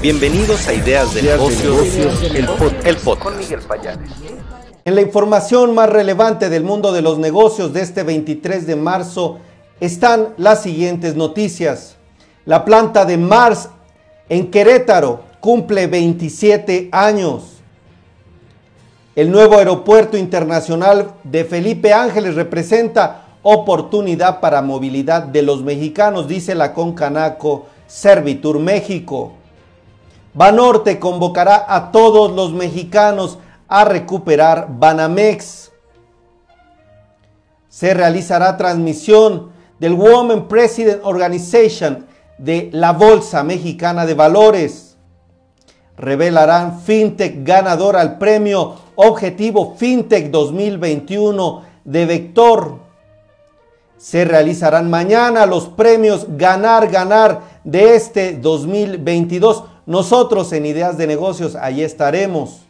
Bienvenidos a Ideas de Negocios, el, podcast. Con Miguel Payares. En la información más relevante del mundo de los negocios de este 23 de marzo están las siguientes noticias. La planta de Mars en Querétaro cumple 27 años. El nuevo aeropuerto internacional de Felipe Ángeles representa oportunidad para movilidad de los mexicanos, dice la Concanaco Servitur México. Banorte convocará a todos los mexicanos a recuperar Banamex. Se realizará transmisión del Women President Organization de la Bolsa Mexicana de Valores. Revelarán FinTech ganador al premio Objetivo FinTech 2021 de Vector. Se realizarán mañana los premios Ganar, Ganar de este 2022 nosotros en Ideas de Negocios, ahí estaremos.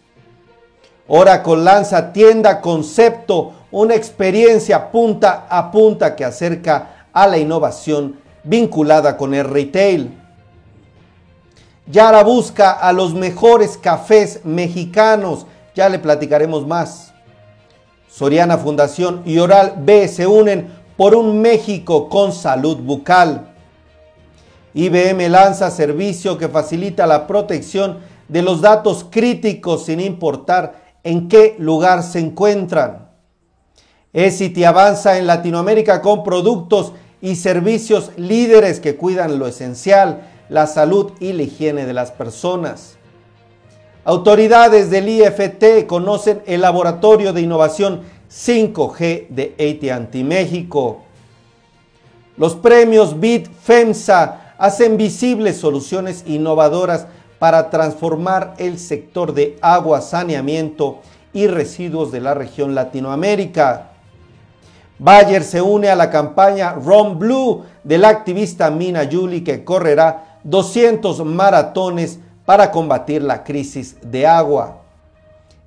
Oracle lanza tienda concepto, una experiencia punta a punta que acerca a la innovación vinculada con el retail. Yara busca a los mejores cafés mexicanos, ya le platicaremos más. Soriana Fundación y Oral B se unen por un México con salud bucal. IBM lanza servicio que facilita la protección de los datos críticos sin importar en qué lugar se encuentran. Essity avanza en Latinoamérica con productos y servicios líderes que cuidan lo esencial, la salud y la higiene de las personas. Autoridades del IFT conocen el laboratorio de innovación 5G de AT&T México. Los premios BIT FEMSA hacen visibles soluciones innovadoras para transformar el sector de agua, saneamiento y residuos de la región Latinoamérica. Bayer se une a la campaña Run Blue del activista Mina Yuli que correrá 200 maratones para combatir la crisis de agua.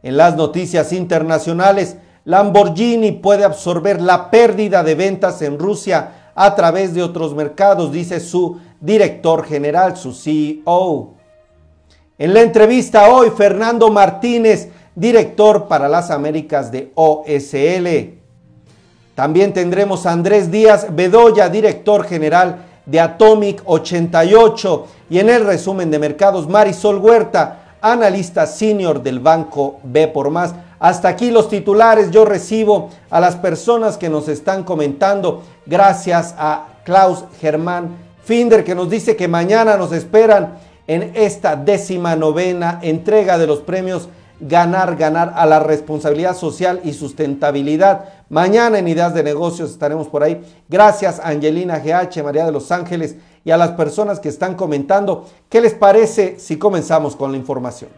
En las noticias internacionales, Lamborghini puede absorber la pérdida de ventas en Rusia a través de otros mercados, dice su director general, su CEO. En la entrevista hoy, Fernando Martínez, director para las Américas de OSL. También tendremos a Andrés Díaz Bedoya, director general de Atomic 88. Y en el resumen de mercados, Marisol Huerta, analista senior del banco B por más. Hasta aquí los titulares. Yo recibo a las personas que nos están comentando. Gracias a Klaus Germán Finder que nos dice que mañana nos esperan en esta décima novena entrega de los premios Ganar, Ganar a la responsabilidad social y sustentabilidad. Mañana en Ideas de Negocios estaremos por ahí. Gracias Angelina GH, María de los Ángeles y a las personas que están comentando. ¿Qué les parece si comenzamos con la información?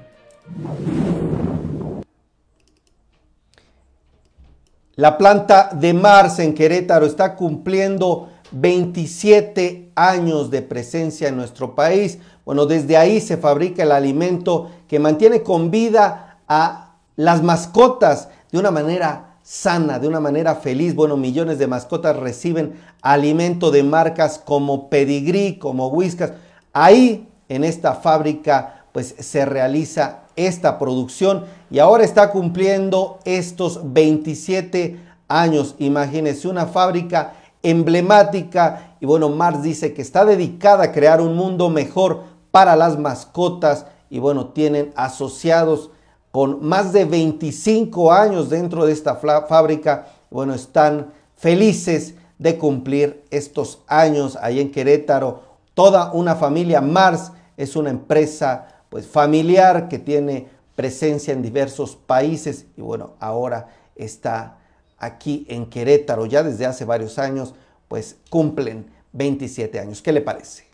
La planta de Mars en Querétaro está cumpliendo 27 años de presencia en nuestro país. Bueno, desde ahí se fabrica el alimento que mantiene con vida a las mascotas de una manera sana, de una manera feliz. Bueno, millones de mascotas reciben alimento de marcas como Pedigree, como Whiskas. Ahí, en esta fábrica, pues se realiza esta producción y ahora está cumpliendo estos 27 años. Imagínense una fábrica emblemática. Y bueno, Mars dice que está dedicada a crear un mundo mejor para las mascotas. Y bueno, tienen asociados con más de 25 años dentro de esta fábrica, bueno, están felices de cumplir estos años ahí en Querétaro. Toda una familia. Mars es una empresa pues familiar que tiene presencia en diversos países. Y bueno, ahora está aquí en Querétaro ya desde hace varios años, pues cumplen 27 años. ¿Qué le parece?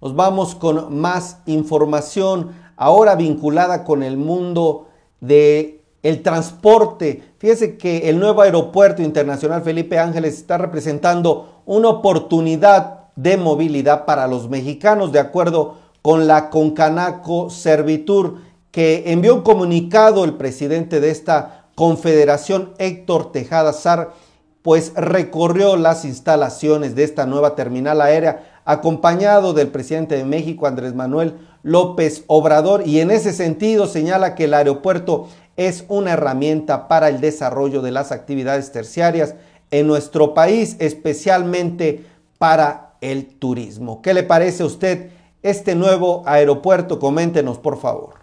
Nos vamos con más información ahora vinculada con el mundo de el transporte. Fíjese que el nuevo aeropuerto internacional Felipe Ángeles está representando una oportunidad de movilidad para los mexicanos, de acuerdo con la Concanaco Servitur que envió un comunicado el presidente de esta confederación, Héctor Tejada Sar, pues recorrió las instalaciones de esta nueva terminal aérea acompañado del presidente de México, Andrés Manuel López Obrador, y en ese sentido señala que el aeropuerto es una herramienta para el desarrollo de las actividades terciarias en nuestro país, especialmente para el turismo. ¿Qué le parece a usted este nuevo aeropuerto? Coméntenos, por favor.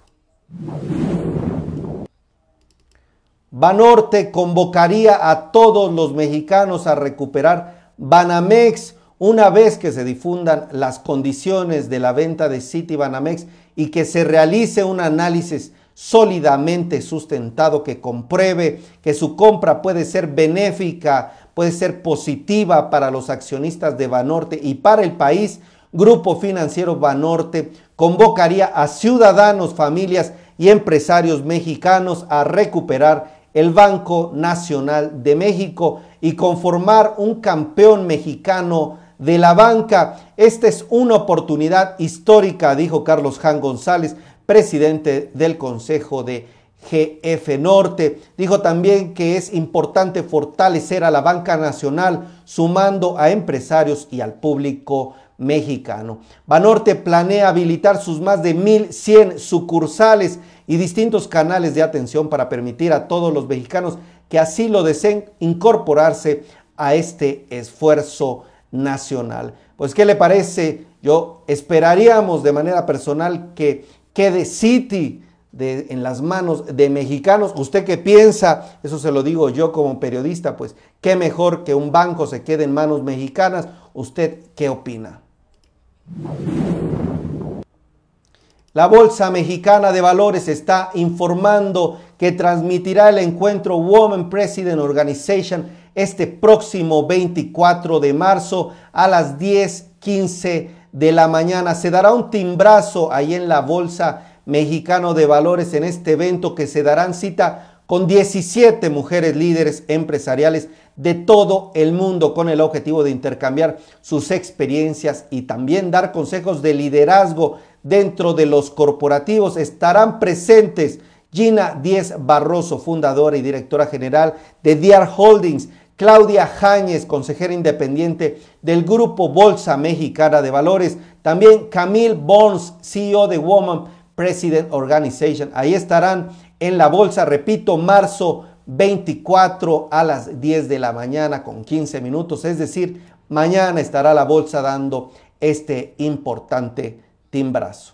Banorte convocaría a todos los mexicanos a recuperar Banamex una vez que se difundan las condiciones de la venta de City Banamex y que se realice un análisis sólidamente sustentado que compruebe que su compra puede ser benéfica, puede ser positiva para los accionistas de Banorte y para el país, Grupo Financiero Banorte convocaría a ciudadanos, familias y empresarios mexicanos a recuperar el Banco Nacional de México y conformar un campeón mexicano de la banca. Esta es una oportunidad histórica, dijo Carlos Jan González, presidente del Consejo de GF Norte. Dijo también que es importante fortalecer a la banca nacional sumando a empresarios y al público mexicano. Banorte planea habilitar sus más de 1.100 sucursales y distintos canales de atención para permitir a todos los mexicanos que así lo deseen incorporarse a este esfuerzo nacional. Pues, ¿qué le parece? Yo esperaríamos de manera personal que quede City en las manos de mexicanos. ¿Usted qué piensa? Eso se lo digo yo como periodista, pues qué mejor que un banco se quede en manos mexicanas. ¿Usted qué opina? La Bolsa Mexicana de Valores está informando que transmitirá el encuentro Women President Organization este próximo 24 de marzo a las 10:15 de la mañana. Se dará un timbrazo ahí en la Bolsa Mexicano de Valores en este evento que se darán cita con 17 mujeres líderes empresariales de todo el mundo con el objetivo de intercambiar sus experiencias y también dar consejos de liderazgo dentro de los corporativos. Estarán presentes Gina Díez Barroso, fundadora y directora general de DR Holdings, Claudia Jáñez, consejera independiente del Grupo Bolsa Mexicana de Valores, también Camille Bones, CEO de Woman President Organization. Ahí estarán en la bolsa, repito, marzo 24 a las 10 de la mañana con 15 minutos, es decir, mañana estará la bolsa dando este importante timbrazo.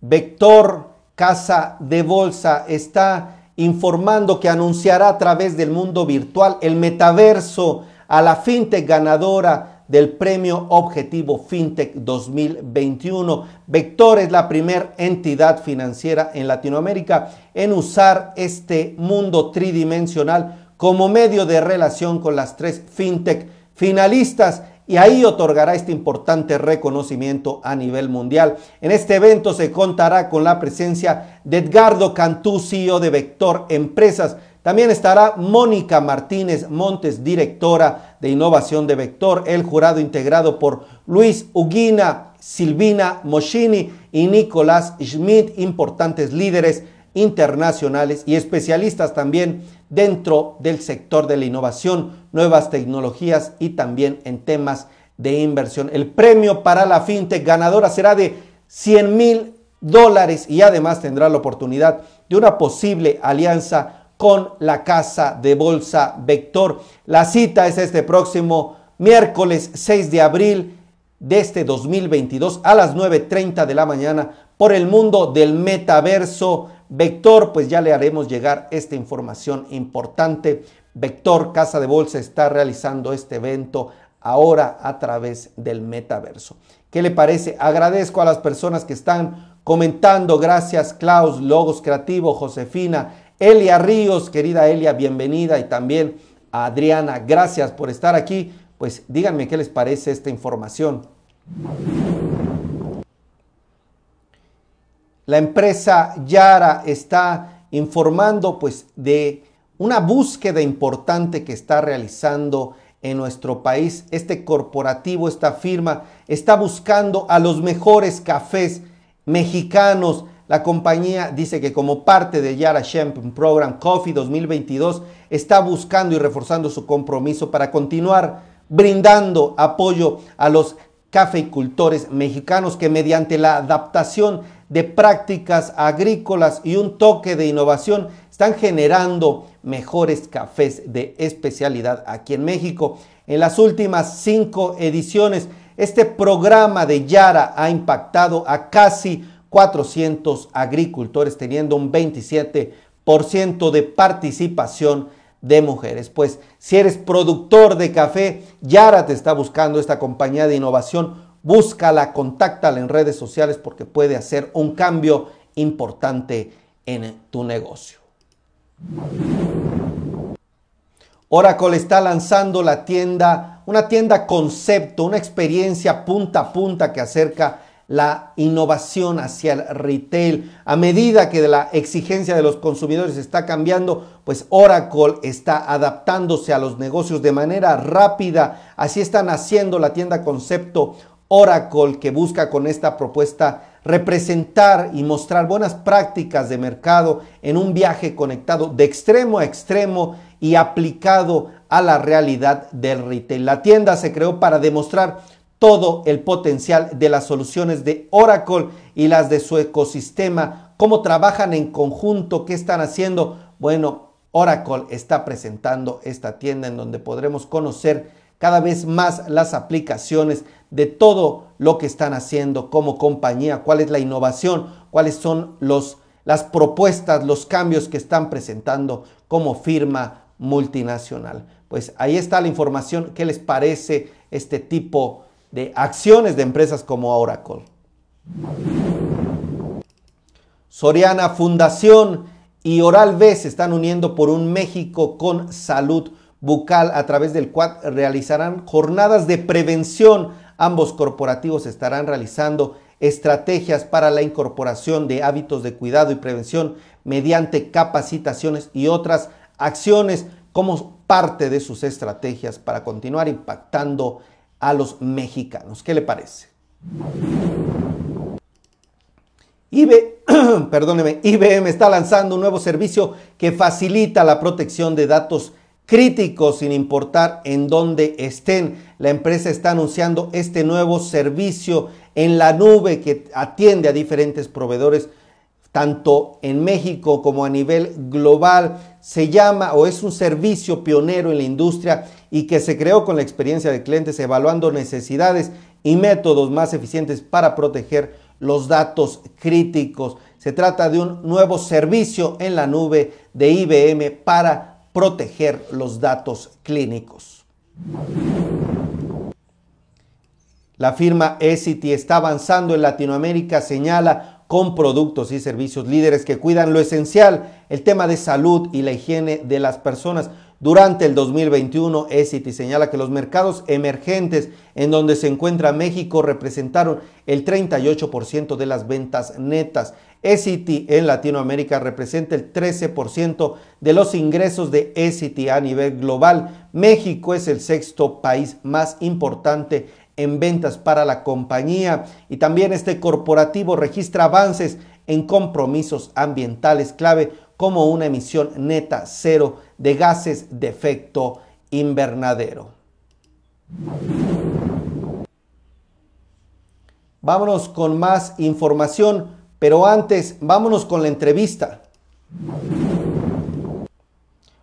Vector Casa de Bolsa está informando que anunciará a través del mundo virtual el metaverso a la fintech ganadora del premio Objetivo FinTech 2021. Vector es la primera entidad financiera en Latinoamérica en usar este mundo tridimensional como medio de relación con las tres FinTech finalistas y ahí otorgará este importante reconocimiento a nivel mundial. En este evento se contará con la presencia de Edgardo Cantú, CEO de Vector Empresas, también estará Mónica Martínez Montes, directora de innovación de Vector, el jurado integrado por Luis Uguina, Silvina Moschini y Nicolás Schmidt, importantes líderes internacionales y especialistas también dentro del sector de la innovación, nuevas tecnologías y también en temas de inversión. El premio para la fintech ganadora será de 100 mil dólares y además tendrá la oportunidad de una posible alianza con la casa de bolsa Vector. La cita es este próximo miércoles 6 de abril de este 2022 a las 9.30 de la mañana por el mundo del metaverso Vector, pues ya le haremos llegar esta información importante. Vector Casa de Bolsa está realizando este evento ahora a través del metaverso. ¿Qué le parece? Agradezco a las personas que están comentando. Gracias, Klaus, Logos Creativo, Josefina, Elia Ríos, querida Elia, bienvenida y también a Adriana, gracias por estar aquí. Pues díganme qué les parece esta información. La empresa Yara está informando pues de una búsqueda importante que está realizando en nuestro país. Este corporativo, esta firma, está buscando a los mejores cafés mexicanos La compañía dice que como parte de Yara Champion Program Coffee 2022 está buscando y reforzando su compromiso para continuar brindando apoyo a los cafeicultores mexicanos que mediante la adaptación de prácticas agrícolas y un toque de innovación están generando mejores cafés de especialidad aquí en México. En las últimas cinco ediciones, este programa de Yara ha impactado a casi 400 agricultores, teniendo un 27% de participación de mujeres. Pues si eres productor de café, Yara te está buscando esta compañía de innovación. Búscala, contáctala en redes sociales porque puede hacer un cambio importante en tu negocio. Oracle está lanzando la tienda, una tienda concepto, una experiencia punta a punta que acerca la innovación hacia el retail. A medida que la exigencia de los consumidores está cambiando, pues Oracle está adaptándose a los negocios de manera rápida. Así están haciendo la tienda concepto Oracle que busca con esta propuesta representar y mostrar buenas prácticas de mercado en un viaje conectado de extremo a extremo y aplicado a la realidad del retail. La tienda se creó para demostrar todo el potencial de las soluciones de Oracle y las de su ecosistema, cómo trabajan en conjunto, qué están haciendo. Bueno, Oracle está presentando esta tienda en donde podremos conocer cada vez más las aplicaciones de todo lo que están haciendo como compañía, cuál es la innovación, cuáles son los, las propuestas, los cambios que están presentando como firma multinacional. Pues ahí está la información. ¿Qué les parece este tipo de acciones de empresas como Oracle. Soriana Fundación y Oral B se están uniendo por un México con salud bucal a través del cual realizarán jornadas de prevención. Ambos corporativos estarán realizando estrategias para la incorporación de hábitos de cuidado y prevención mediante capacitaciones y otras acciones como parte de sus estrategias para continuar impactando a los mexicanos. ¿Qué le parece? perdóneme, IBM está lanzando un nuevo servicio que facilita la protección de datos críticos sin importar en dónde estén. La empresa está anunciando este nuevo servicio en la nube que atiende a diferentes proveedores tanto en México como a nivel global. Se llama o es un servicio pionero en la industria y que se creó con la experiencia de clientes evaluando necesidades y métodos más eficientes para proteger los datos críticos. Se trata de un nuevo servicio en la nube de IBM para proteger los datos clínicos. La firma Essity está avanzando en Latinoamérica, señala con productos y servicios líderes que cuidan lo esencial, el tema de salud y la higiene de las personas. Durante el 2021, Essity señala que los mercados emergentes en donde se encuentra México representaron el 38% de las ventas netas. Essity en Latinoamérica representa el 13% de los ingresos de Essity a nivel global. México es el sexto país más importante en ventas para la compañía y también este corporativo registra avances en compromisos ambientales clave como una emisión neta cero de gases de efecto invernadero. Vámonos con más información, pero antes vámonos con la entrevista.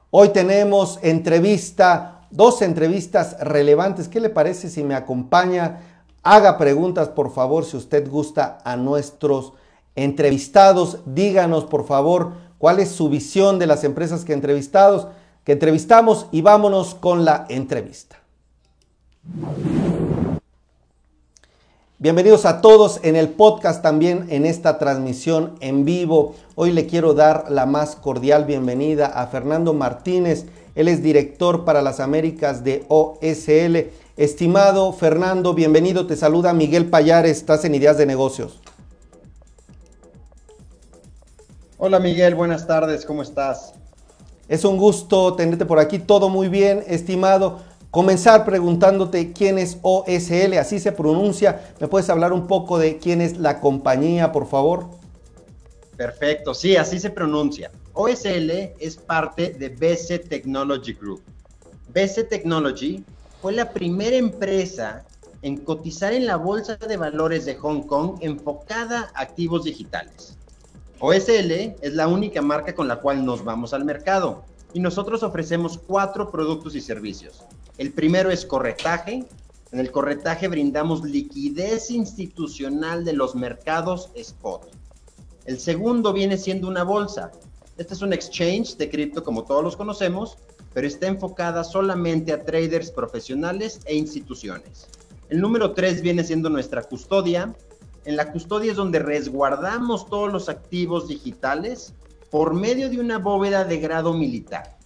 Hoy tenemos entrevista dos entrevistas relevantes. ¿Qué le parece si me acompaña? Haga preguntas, por favor, si usted gusta a nuestros entrevistados. Díganos, por favor, cuál es su visión de las empresas que entrevistados, que entrevistamos y vámonos con la entrevista. Bienvenidos a todos en el podcast también en esta transmisión en vivo. Hoy le quiero dar la más cordial bienvenida a Fernando Martínez. Él es director para las Américas de OSL. Estimado Fernando, bienvenido. Te saluda Miguel Payares. Estás en Ideas de Negocios. Hola Miguel, buenas tardes. ¿Cómo estás? Es un gusto tenerte por aquí. Todo muy bien, estimado. Comenzar preguntándote quién es OSL, así se pronuncia. ¿Me puedes hablar un poco de quién es la compañía, por favor? Perfecto, sí, así se pronuncia. OSL es parte de BC Technology Group. BC Technology fue la primera empresa en cotizar en la Bolsa de Valores de Hong Kong enfocada a activos digitales. OSL es la única marca con la cual nos vamos al mercado y nosotros ofrecemos cuatro productos y servicios. El primero es corretaje. En el corretaje brindamos liquidez institucional de los mercados spot. El segundo viene siendo una bolsa. Este es un exchange de cripto como todos los conocemos, pero está enfocada solamente a traders profesionales e instituciones. El número tres viene siendo nuestra custodia. En la custodia es donde resguardamos todos los activos digitales por medio de una bóveda de grado militar.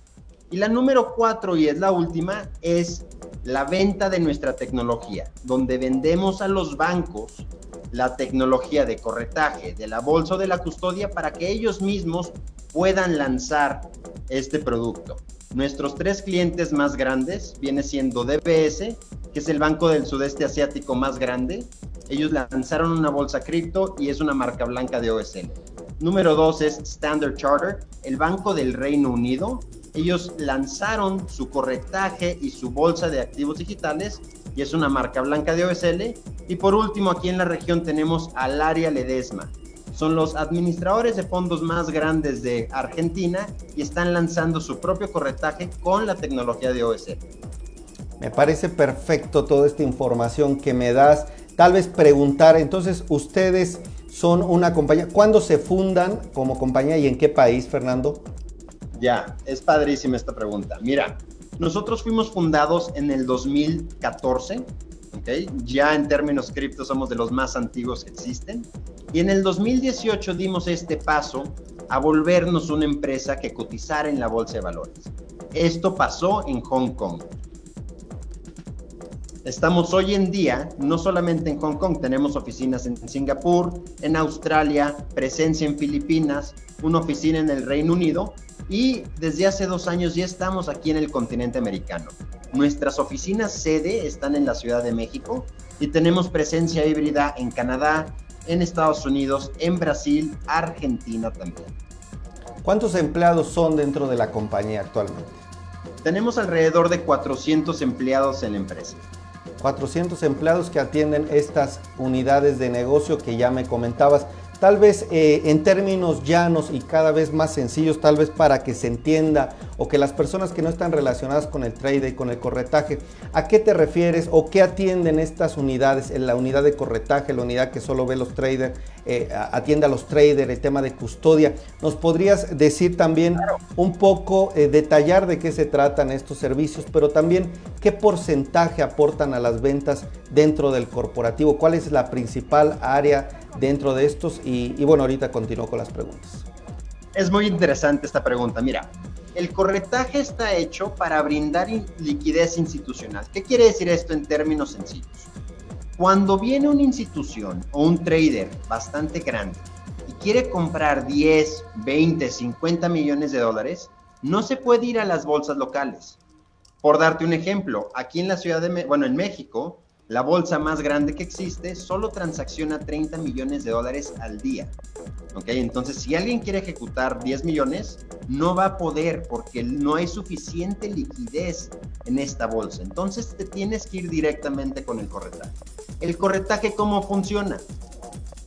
Y la número cuatro, y es la última, es la venta de nuestra tecnología, donde vendemos a los bancos la tecnología de corretaje de la bolsa o de la custodia para que ellos mismos puedan lanzar este producto. Nuestros tres clientes más grandes viene siendo DBS, que es el banco del sudeste asiático más grande. Ellos lanzaron una bolsa cripto y es una marca blanca de OSL. Número dos es Standard Charter, el banco del Reino Unido. Ellos lanzaron su corretaje y su bolsa de activos digitales y es una marca blanca de OSL. Y por último, aquí en la región tenemos al área Ledesma, son los administradores de fondos más grandes de Argentina y están lanzando su propio corretaje con la tecnología de OSL. Me parece perfecto toda esta información que me das. Tal vez preguntar, entonces, ustedes son una compañía, ¿cuándo se fundan como compañía y en qué país, Fernando? Ya, es padrísima esta pregunta. Mira, nosotros fuimos fundados en el 2014 ya en términos cripto somos de los más antiguos que existen. Y en el 2018 dimos este paso a volvernos una empresa que cotizara en la bolsa de valores. Esto pasó en Hong Kong. Estamos hoy en día no solamente en Hong Kong, tenemos oficinas en Singapur, en Australia, presencia en Filipinas, una oficina en el Reino Unido y desde hace dos años ya estamos aquí en el continente americano. Nuestras oficinas sede están en la Ciudad de México y tenemos presencia híbrida en Canadá, en Estados Unidos, en Brasil, Argentina también. ¿Cuántos empleados son dentro de la compañía actualmente? Tenemos alrededor de 400 empleados en la empresa. 400 empleados que atienden estas unidades de negocio que ya me comentabas tal vez eh, en términos llanos y cada vez más sencillos, tal vez para que se entienda o que las personas que no están relacionadas con el trade y con el corretaje, ¿a qué te refieres o qué atienden estas unidades? En la unidad de corretaje, la unidad que solo ve los traders, eh, atiende a los traders, el tema de custodia. ¿Nos podrías decir también un poco, eh, detallar de qué se tratan estos servicios, pero también qué porcentaje aportan a las ventas dentro del corporativo? ¿Cuál es la principal área dentro de estos? Y, bueno, ahorita continúo con las preguntas. Es muy interesante esta pregunta. Mira, el corretaje está hecho para brindar liquidez institucional. ¿Qué quiere decir esto en términos sencillos? Cuando viene una institución o un trader bastante grande y quiere comprar 10, 20, 50 millones de dólares, no se puede ir a las bolsas locales. Por darte un ejemplo, aquí en la ciudad de, bueno, en México, la bolsa más grande que existe solo transacciona 30 millones de dólares al día. ¿Ok? Entonces, si alguien quiere ejecutar 10 millones, no va a poder porque no hay suficiente liquidez en esta bolsa. Entonces, te tienes que ir directamente con el corretaje. ¿El corretaje cómo funciona?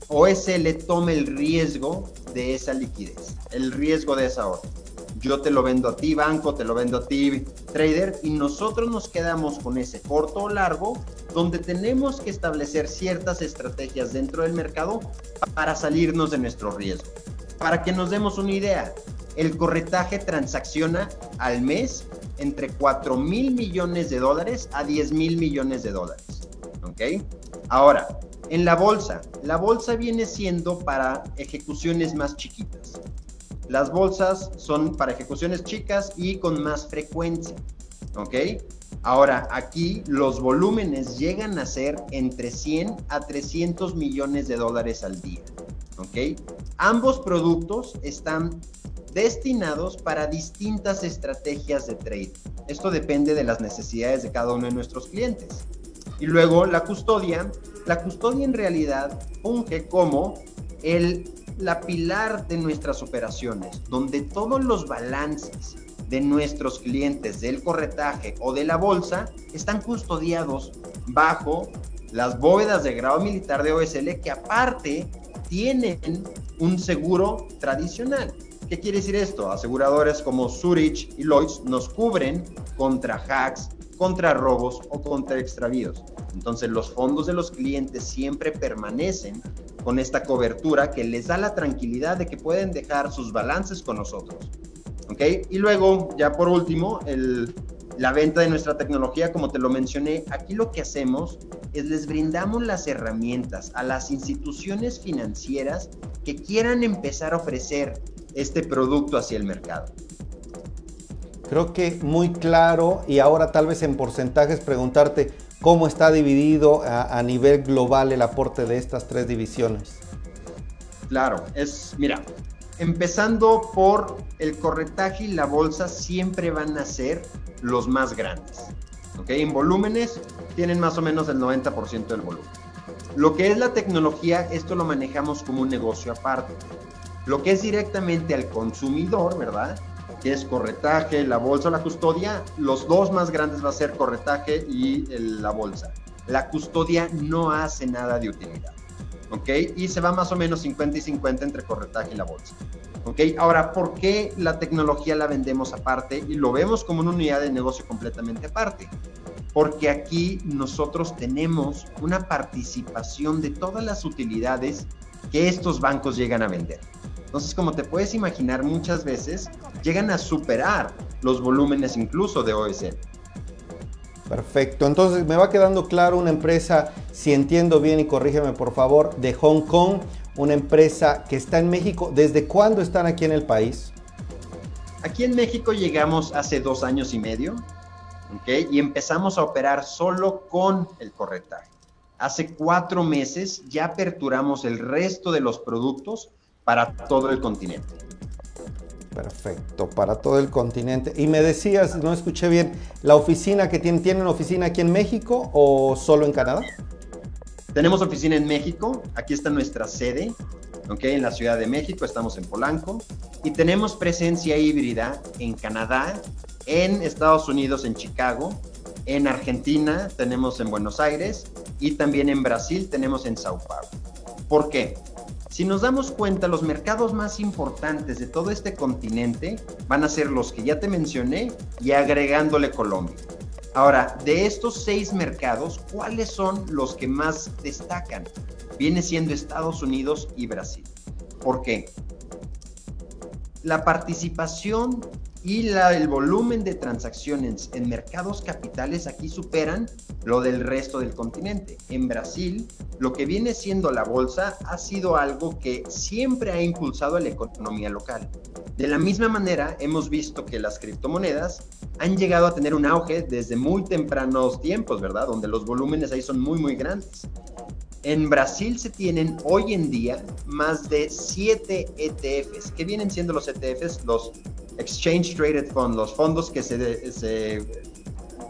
OSL toma el riesgo de esa liquidez, el riesgo de esa orden yo te lo vendo a ti banco, te lo vendo a ti trader y nosotros nos quedamos con ese corto o largo donde tenemos que establecer ciertas estrategias dentro del mercado para salirnos de nuestro riesgo. Para que nos demos una idea, el corretaje transacciona al mes entre 4 mil millones de dólares a 10 mil millones de dólares. ¿Ok? Ahora, en la bolsa, la bolsa viene siendo para ejecuciones más chiquitas. Las bolsas son para ejecuciones chicas y con más frecuencia. ¿Ok? Ahora, aquí los volúmenes llegan a ser entre 100 a 300 millones de dólares al día. ¿Ok? Ambos productos están destinados para distintas estrategias de trade. Esto depende de las necesidades de cada uno de nuestros clientes. Y luego la custodia. La custodia en realidad funge como el la pilar de nuestras operaciones, donde todos los balances de nuestros clientes del corretaje o de la bolsa están custodiados bajo las bóvedas de grado militar de OSL que aparte tienen un seguro tradicional. ¿Qué quiere decir esto? Aseguradores como Zurich y Lloyds nos cubren contra hacks, contra robos o contra extravíos. Entonces los fondos de los clientes siempre permanecen con esta cobertura que les da la tranquilidad de que pueden dejar sus balances con nosotros. ¿Ok? Y luego, ya por último, el, la venta de nuestra tecnología, como te lo mencioné, aquí lo que hacemos es les brindamos las herramientas a las instituciones financieras que quieran empezar a ofrecer este producto hacia el mercado. Creo que muy claro y ahora tal vez en porcentajes preguntarte cómo está dividido a, a nivel global el aporte de estas tres divisiones. Claro, es, mira, empezando por el corretaje y la bolsa siempre van a ser los más grandes. ¿ok? En volúmenes tienen más o menos el 90% del volumen. Lo que es la tecnología, esto lo manejamos como un negocio aparte. Lo que es directamente al consumidor, ¿verdad? Que es corretaje, la bolsa o la custodia, los dos más grandes va a ser corretaje y la bolsa. La custodia no hace nada de utilidad. ¿Ok? Y se va más o menos 50 y 50 entre corretaje y la bolsa. ¿ok? Ahora, ¿por qué la tecnología la vendemos aparte y lo vemos como una unidad de negocio completamente aparte? Porque aquí nosotros tenemos una participación de todas las utilidades que estos bancos llegan a vender. Entonces, como te puedes imaginar, muchas veces llegan a superar los volúmenes incluso de OSL. Perfecto, entonces me va quedando claro una empresa, si entiendo bien y corrígeme por favor, de Hong Kong, una empresa que está en México. ¿Desde cuándo están aquí en el país? Aquí en México llegamos hace dos años y medio, ¿ok? Y empezamos a operar solo con el corretaje. Hace cuatro meses ya aperturamos el resto de los productos para todo el continente. Perfecto, para todo el continente. Y me decías, no escuché bien, ¿la oficina que tienen, tienen oficina aquí en México o solo en Canadá? Tenemos oficina en México, aquí está nuestra sede. En la Ciudad de México, estamos en Polanco. Y tenemos presencia híbrida en Canadá, en Estados Unidos, en Chicago, en Argentina, tenemos en Buenos Aires y también en Brasil tenemos en Sao Paulo. ¿Por qué? Si nos damos cuenta, los mercados más importantes de todo este continente van a ser los que ya te mencioné y agregándole Colombia. Ahora, de estos seis mercados, ¿cuáles son los que más destacan? Viene siendo Estados Unidos y Brasil. ¿Por qué? La participación y el volumen de transacciones en mercados capitales aquí superan lo del resto del continente. En Brasil, lo que viene siendo la bolsa ha sido algo que siempre ha impulsado a la economía local. De la misma manera, hemos visto que las criptomonedas han llegado a tener un auge desde muy tempranos tiempos, ¿verdad? Donde los volúmenes ahí son muy, muy grandes. En Brasil se tienen hoy en día más de 7 ETFs. ¿Qué vienen siendo los ETFs? Los Exchange Traded Fund, los fondos que se,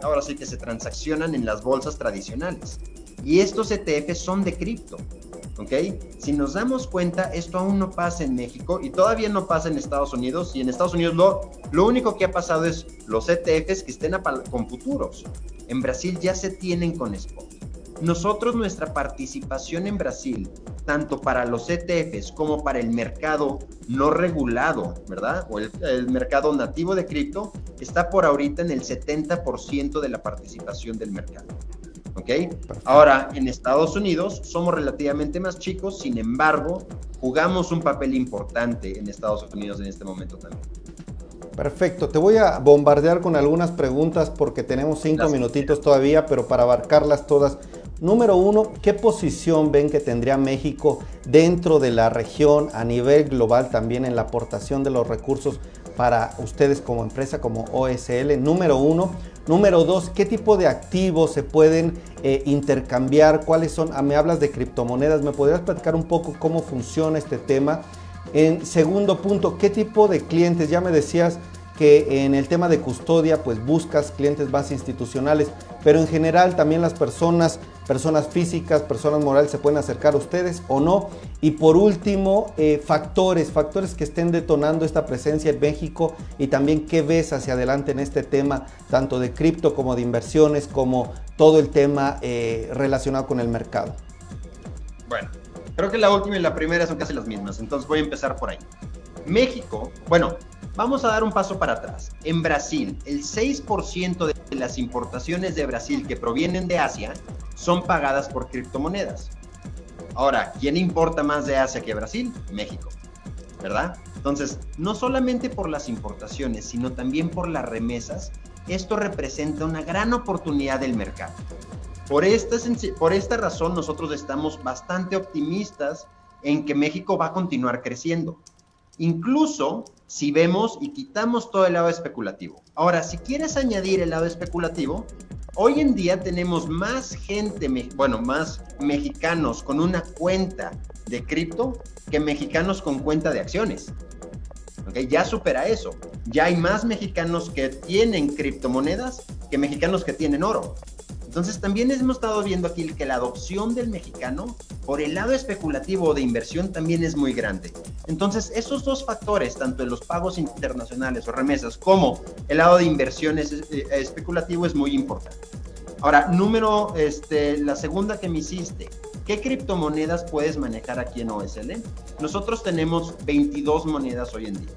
ahora sí que se transaccionan en las bolsas tradicionales. Y estos ETFs son de cripto. ¿Ok? Si nos damos cuenta, esto aún no pasa en México y todavía no pasa en Estados Unidos. Y en Estados Unidos lo, lo único que ha pasado es los ETFs que estén con futuros. En Brasil ya se tienen con spot. Nosotros nuestra participación en Brasil, tanto para los ETFs como para el mercado no regulado, ¿verdad? O el, mercado nativo de cripto, está por ahorita en el 70% de la participación del mercado. ¿Ok? Ahora, en Estados Unidos somos relativamente más chicos, sin embargo, jugamos un papel importante en Estados Unidos en este momento también. Perfecto, te voy a bombardear con algunas preguntas porque tenemos cinco minutitos todavía, pero para abarcarlas todas, Número uno, ¿qué posición ven que tendría México dentro de la región a nivel global también en la aportación de los recursos para ustedes como empresa, como OSL? Número uno. Número dos, ¿qué tipo de activos se pueden eh, intercambiar? ¿Cuáles son? Ah, me hablas de criptomonedas, ¿me podrías platicar un poco cómo funciona este tema? En segundo punto, ¿qué tipo de clientes? Ya me decías que en el tema de custodia pues buscas clientes más institucionales, pero en general también las personas, personas físicas, personas morales se pueden acercar a ustedes o no. Y por último, eh, factores, factores que estén detonando esta presencia en México y también qué ves hacia adelante en este tema, tanto de cripto como de inversiones, como todo el tema eh, relacionado con el mercado. Bueno, creo que la última y la primera son casi las mismas, entonces voy a empezar por ahí. México, bueno, Vamos a dar un paso para atrás. En Brasil, el 6% de las importaciones de Brasil que provienen de Asia son pagadas por criptomonedas. Ahora, ¿quién importa más de Asia que Brasil? México, ¿verdad? Entonces, no solamente por las importaciones, sino también por las remesas, esto representa una gran oportunidad del mercado. Por esta, por esta razón, nosotros estamos bastante optimistas en que México va a continuar creciendo. Incluso si vemos y quitamos todo el lado especulativo. Ahora, si quieres añadir el lado especulativo, hoy en día tenemos más gente, bueno, más mexicanos con una cuenta de cripto que mexicanos con cuenta de acciones. ¿Okay? Ya supera eso. Ya hay más mexicanos que tienen criptomonedas que mexicanos que tienen oro. Entonces también hemos estado viendo aquí que la adopción del mexicano por el lado especulativo de inversión también es muy grande. Entonces esos dos factores, tanto en los pagos internacionales o remesas como el lado de inversiones eh, especulativo es muy importante. Ahora, número, este, la segunda que me hiciste, ¿qué criptomonedas puedes manejar aquí en OSL? Nosotros tenemos 22 monedas hoy en día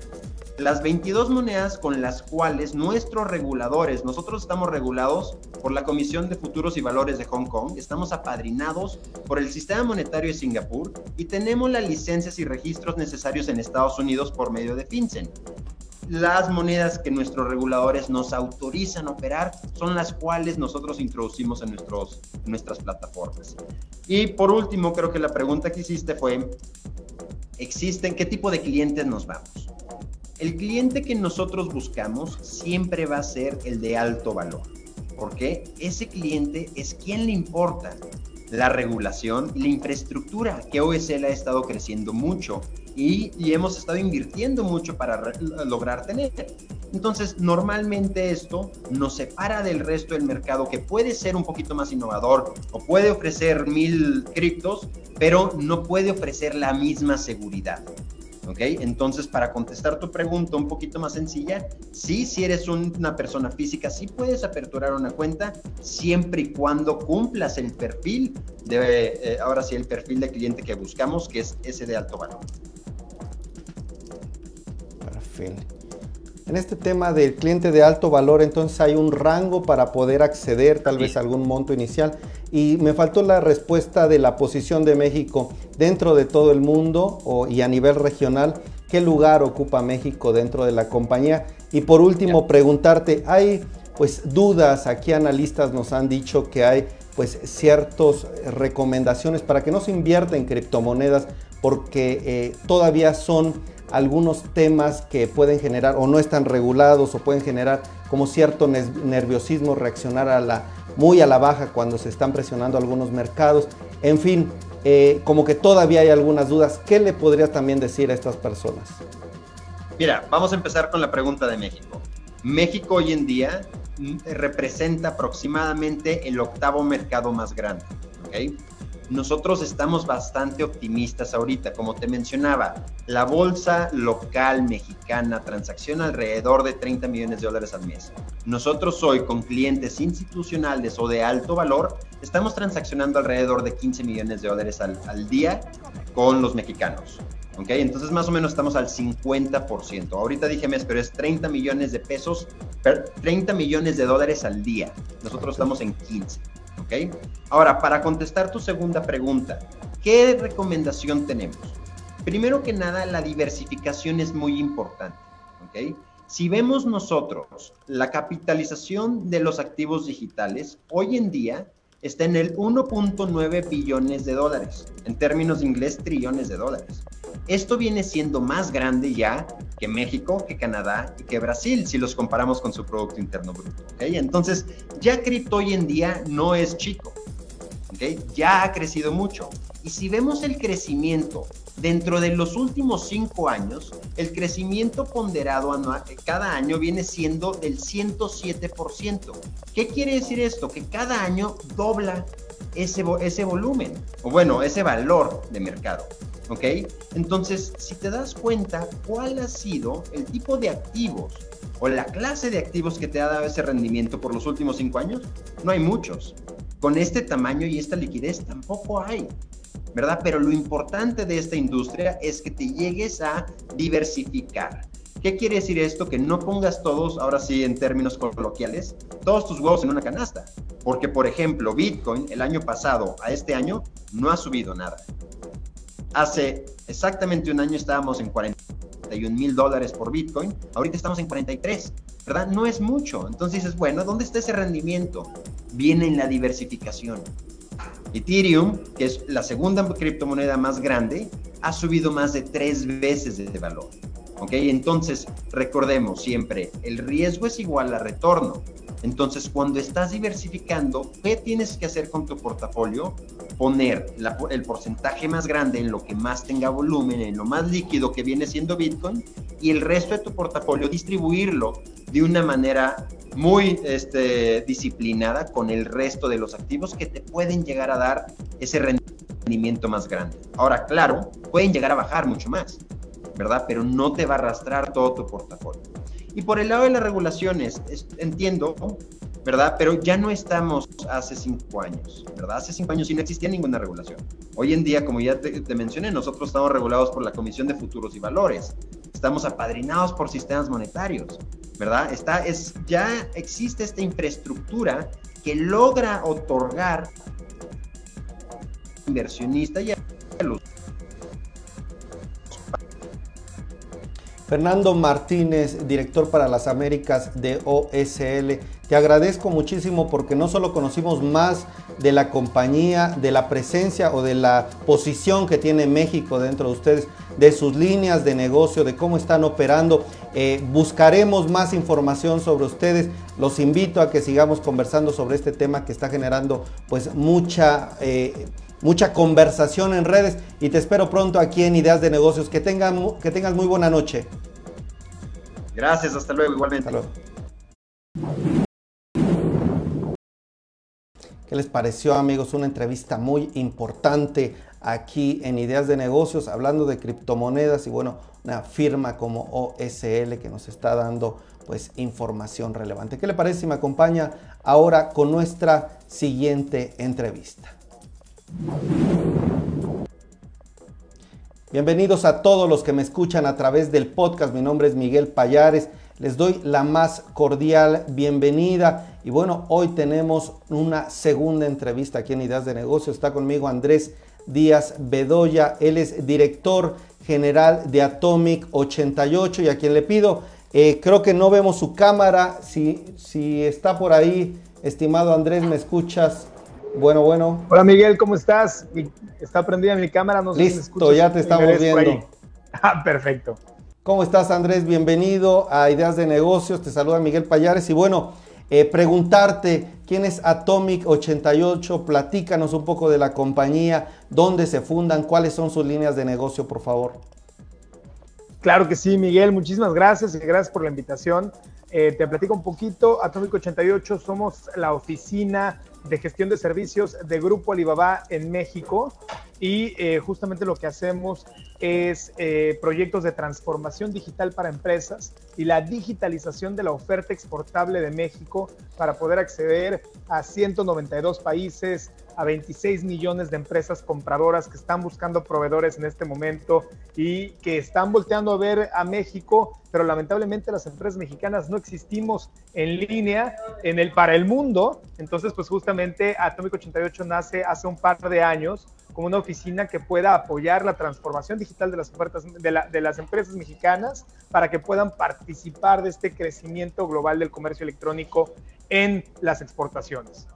las 22 monedas con las cuales nuestros reguladores, nosotros estamos regulados por la Comisión de Futuros y Valores de Hong Kong, estamos apadrinados por el Sistema Monetario de Singapur y tenemos las licencias y registros necesarios en Estados Unidos por medio de FinCEN. Las monedas que nuestros reguladores nos autorizan a operar son las cuales nosotros introducimos en, nuestros, nuestras plataformas. Y por último, creo que la pregunta que hiciste fue, ¿existen qué tipo de clientes nos vamos? El cliente que nosotros buscamos siempre va a ser el de alto valor, porque ese cliente es quien le importa la regulación la infraestructura que OSL ha estado creciendo mucho y, hemos estado invirtiendo mucho para lograr tener. Entonces, normalmente esto nos separa del resto del mercado que puede ser un poquito más innovador o puede ofrecer mil criptos, pero no puede ofrecer la misma seguridad. ¿Ok? Entonces, para contestar tu pregunta un poquito más sencilla, sí, si eres una persona física, sí puedes aperturar una cuenta siempre y cuando cumplas el perfil de, eh, ahora sí, el perfil de cliente que buscamos, que es ese de alto valor. Perfil. En este tema del cliente de alto valor, entonces hay un rango para poder acceder tal vez a algún monto inicial. Y me faltó la respuesta de la posición de México dentro de todo el mundo y a nivel regional. ¿Qué lugar ocupa México dentro de la compañía? Y por último, preguntarte, hay pues dudas, aquí analistas nos han dicho que hay pues ciertas recomendaciones para que no se invierta en criptomonedas porque eh, todavía son algunos temas que pueden generar o no están regulados o pueden generar como cierto nerviosismo, reaccionar a la, muy a la baja cuando se están presionando algunos mercados. En fin, eh, como que todavía hay algunas dudas. ¿Qué le podrías también decir a estas personas? Mira, vamos a empezar con la pregunta de México. México hoy en día mm, representa aproximadamente el octavo mercado más grande. ¿okay? Nosotros estamos bastante optimistas ahorita. Como te mencionaba, la bolsa local mexicana transacciona alrededor de 30 millones de dólares al mes. Nosotros hoy con clientes institucionales o de alto valor, estamos transaccionando alrededor de 15 millones de dólares al, día con los mexicanos. ¿ok? Entonces más o menos estamos al 50%. Ahorita dije mes, pero es 30 millones de pesos, 30 millones de dólares al día. Nosotros estamos en 15. ¿Ok? Ahora, para contestar tu segunda pregunta, ¿qué recomendación tenemos? Primero que nada, la diversificación es muy importante, ¿ok? Si vemos nosotros la capitalización de los activos digitales, hoy en día está en el 1.9 billones de dólares, en términos de inglés, trillones de dólares. Esto viene siendo más grande ya que México, que Canadá y que Brasil, si los comparamos con su Producto Interno Bruto. ¿okay? Entonces, ya cripto hoy en día no es chico, ¿okay? ya ha crecido mucho. Y si vemos el crecimiento Dentro de los últimos cinco años, el crecimiento ponderado anual, cada año viene siendo del 107%. ¿Qué quiere decir esto? Que cada año dobla ese, ese volumen, o bueno, ese valor de mercado. ¿Ok? Entonces, si te das cuenta, ¿cuál ha sido el tipo de activos o la clase de activos que te ha dado ese rendimiento por los últimos cinco años? No hay muchos. Con este tamaño y esta liquidez tampoco hay. ¿verdad? Pero lo importante de esta industria es que te llegues a diversificar. ¿Qué quiere decir esto? Que no pongas todos, ahora sí en términos coloquiales, todos tus huevos en una canasta. Porque, por ejemplo, Bitcoin el año pasado a este año no ha subido nada. Hace exactamente un año estábamos en 41 mil dólares por Bitcoin, ahorita estamos en 43, ¿verdad? No es mucho. Entonces dices, bueno, ¿dónde está ese rendimiento? Viene en la diversificación. Ethereum, que es la segunda criptomoneda más grande, ha subido más de tres veces de valor. ¿Ok? Entonces, recordemos siempre, el riesgo es igual a retorno. Entonces, cuando estás diversificando, ¿qué tienes que hacer con tu portafolio? Poner el porcentaje más grande en lo que más tenga volumen, en lo más líquido que viene siendo Bitcoin, y el resto de tu portafolio distribuirlo de una manera muy este, disciplinada con el resto de los activos que te pueden llegar a dar ese rendimiento más grande. Ahora, claro, pueden llegar a bajar mucho más, ¿verdad? Pero no te va a arrastrar todo tu portafolio. Y por el lado de las regulaciones, entiendo, ¿verdad? Pero ya no estamos hace cinco años, ¿verdad? Hace cinco años sí no existía ninguna regulación. Hoy en día, como ya te, mencioné, nosotros estamos regulados por la Comisión de Futuros y Valores. Estamos apadrinados por sistemas monetarios. ¿verdad? Está, es, ya existe esta infraestructura que logra otorgar inversionista y a los Fernando Martínez, director para las Américas de OSL. Te agradezco muchísimo porque no solo conocimos más de la compañía, de la presencia o de la posición que tiene México dentro de ustedes, de sus líneas de negocio, de cómo están operando. Eh, buscaremos más información sobre ustedes. Los invito a que sigamos conversando sobre este tema que está generando pues mucha... Eh, mucha conversación en redes y te espero pronto aquí en Ideas de Negocios. Que, tengan, que tengas muy buena noche. Gracias, hasta luego, igualmente. ¿Qué les pareció amigos? Una entrevista muy importante aquí en Ideas de Negocios, hablando de criptomonedas y bueno, una firma como OSL que nos está dando pues información relevante. ¿Qué le parece si me acompaña ahora con nuestra siguiente entrevista? Bienvenidos a todos los que me escuchan a través del podcast. Mi nombre es Miguel Payares. Les doy la más cordial bienvenida. Y bueno, hoy tenemos una segunda entrevista aquí en Ideas de Negocio. Está conmigo Andrés Díaz Bedoya. Él es director general de Atomic 88 y a quien le pido, eh, creo que no vemos su cámara. Si, si está por ahí, estimado Andrés, ¿me escuchas? Bueno, bueno. Hola Miguel, ¿cómo estás? Está prendida mi cámara, no sé Listo, ya te estamos viendo. Ah, perfecto. ¿Cómo estás Andrés? Bienvenido a Ideas de Negocios. Te saluda Miguel Payares y bueno, eh, preguntarte quién es Atomic 88, platícanos un poco de la compañía, dónde se fundan, cuáles son sus líneas de negocio, por favor. Claro que sí, Miguel, muchísimas gracias y gracias por la invitación. Eh, te platico un poquito, Atomic 88 somos la oficina de gestión de servicios de Grupo Alibaba en México y eh, justamente lo que hacemos es eh, proyectos de transformación digital para empresas y la digitalización de la oferta exportable de México para poder acceder a 192 países, a 26 millones de empresas compradoras que están buscando proveedores en este momento y que están volteando a ver a México, pero lamentablemente las empresas mexicanas no existimos en línea en el, para el mundo. Entonces, pues justamente Atomic 88 nace hace un par de años como una oficina que pueda apoyar la transformación digital de las ofertas de, las empresas mexicanas para que puedan participar de este crecimiento global del comercio electrónico en las exportaciones.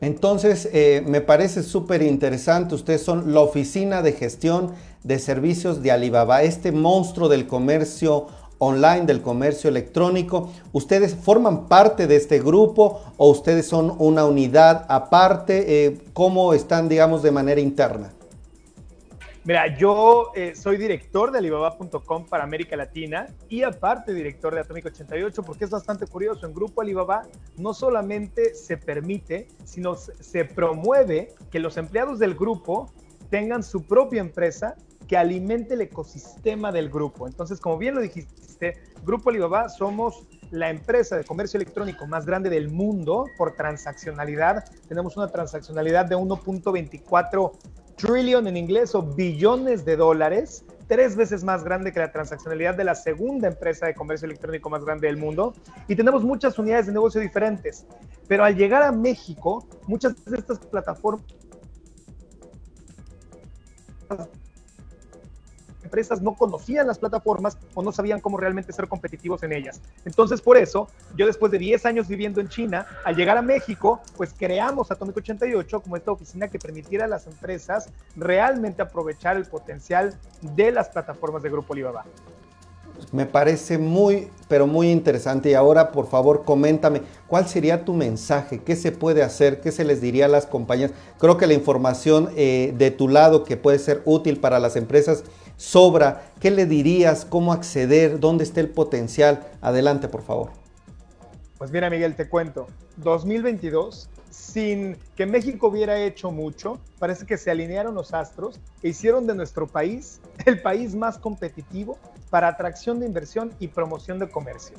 Entonces, eh, me parece súper interesante. Ustedes son la oficina de gestión de servicios de Alibaba, este monstruo del comercio online, del comercio electrónico. ¿Ustedes forman parte de este grupo o ustedes son una unidad aparte? Eh, ¿Cómo están, digamos, de manera interna? Mira, yo eh, soy director de Alibaba.com para América Latina y aparte director de Atomic 88 porque es bastante curioso. En Grupo Alibaba no solamente se permite, sino se promueve que los empleados del grupo tengan su propia empresa que alimente el ecosistema del grupo. Entonces, como bien lo dijiste, Grupo Alibaba somos la empresa de comercio electrónico más grande del mundo por transaccionalidad. Tenemos una transaccionalidad de 1.24 trillion en inglés o billones de dólares, tres veces más grande que la transaccionalidad de la segunda empresa de comercio electrónico más grande del mundo. Y tenemos muchas unidades de negocio diferentes. Pero al llegar a México, muchas de estas plataformas empresas no conocían las plataformas o no sabían cómo realmente ser competitivos en ellas. Entonces, por eso, yo después de 10 años viviendo en China, al llegar a México, pues creamos Atomic 88 como esta oficina que permitiera a las empresas realmente aprovechar el potencial de las plataformas de Grupo Alibaba. Me parece muy, pero muy interesante. Y ahora, por favor, coméntame, ¿cuál sería tu mensaje? ¿Qué se puede hacer? ¿Qué se les diría a las compañías? Creo que la información eh, de tu lado que puede ser útil para las empresas sobra. ¿Qué le dirías? ¿Cómo acceder? ¿Dónde está el potencial? Adelante, por favor. Pues mira, Miguel, te cuento. 2022, sin que México hubiera hecho mucho, parece que se alinearon los astros e hicieron de nuestro país el país más competitivo para atracción de inversión y promoción de comercio.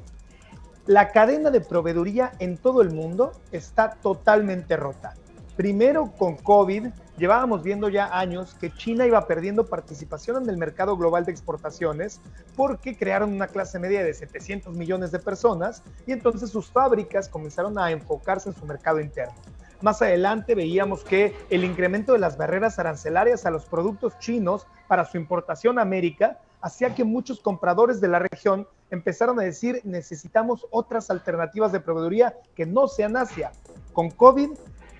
La cadena de proveeduría en todo el mundo está totalmente rota. Primero con COVID, llevábamos viendo ya años que China iba perdiendo participación en el mercado global de exportaciones porque crearon una clase media de 700 millones de personas y entonces sus fábricas comenzaron a enfocarse en su mercado interno. Más adelante veíamos que el incremento de las barreras arancelarias a los productos chinos para su importación a América hacía que muchos compradores de la región empezaron a decir necesitamos otras alternativas de proveeduría que no sean Asia. Con COVID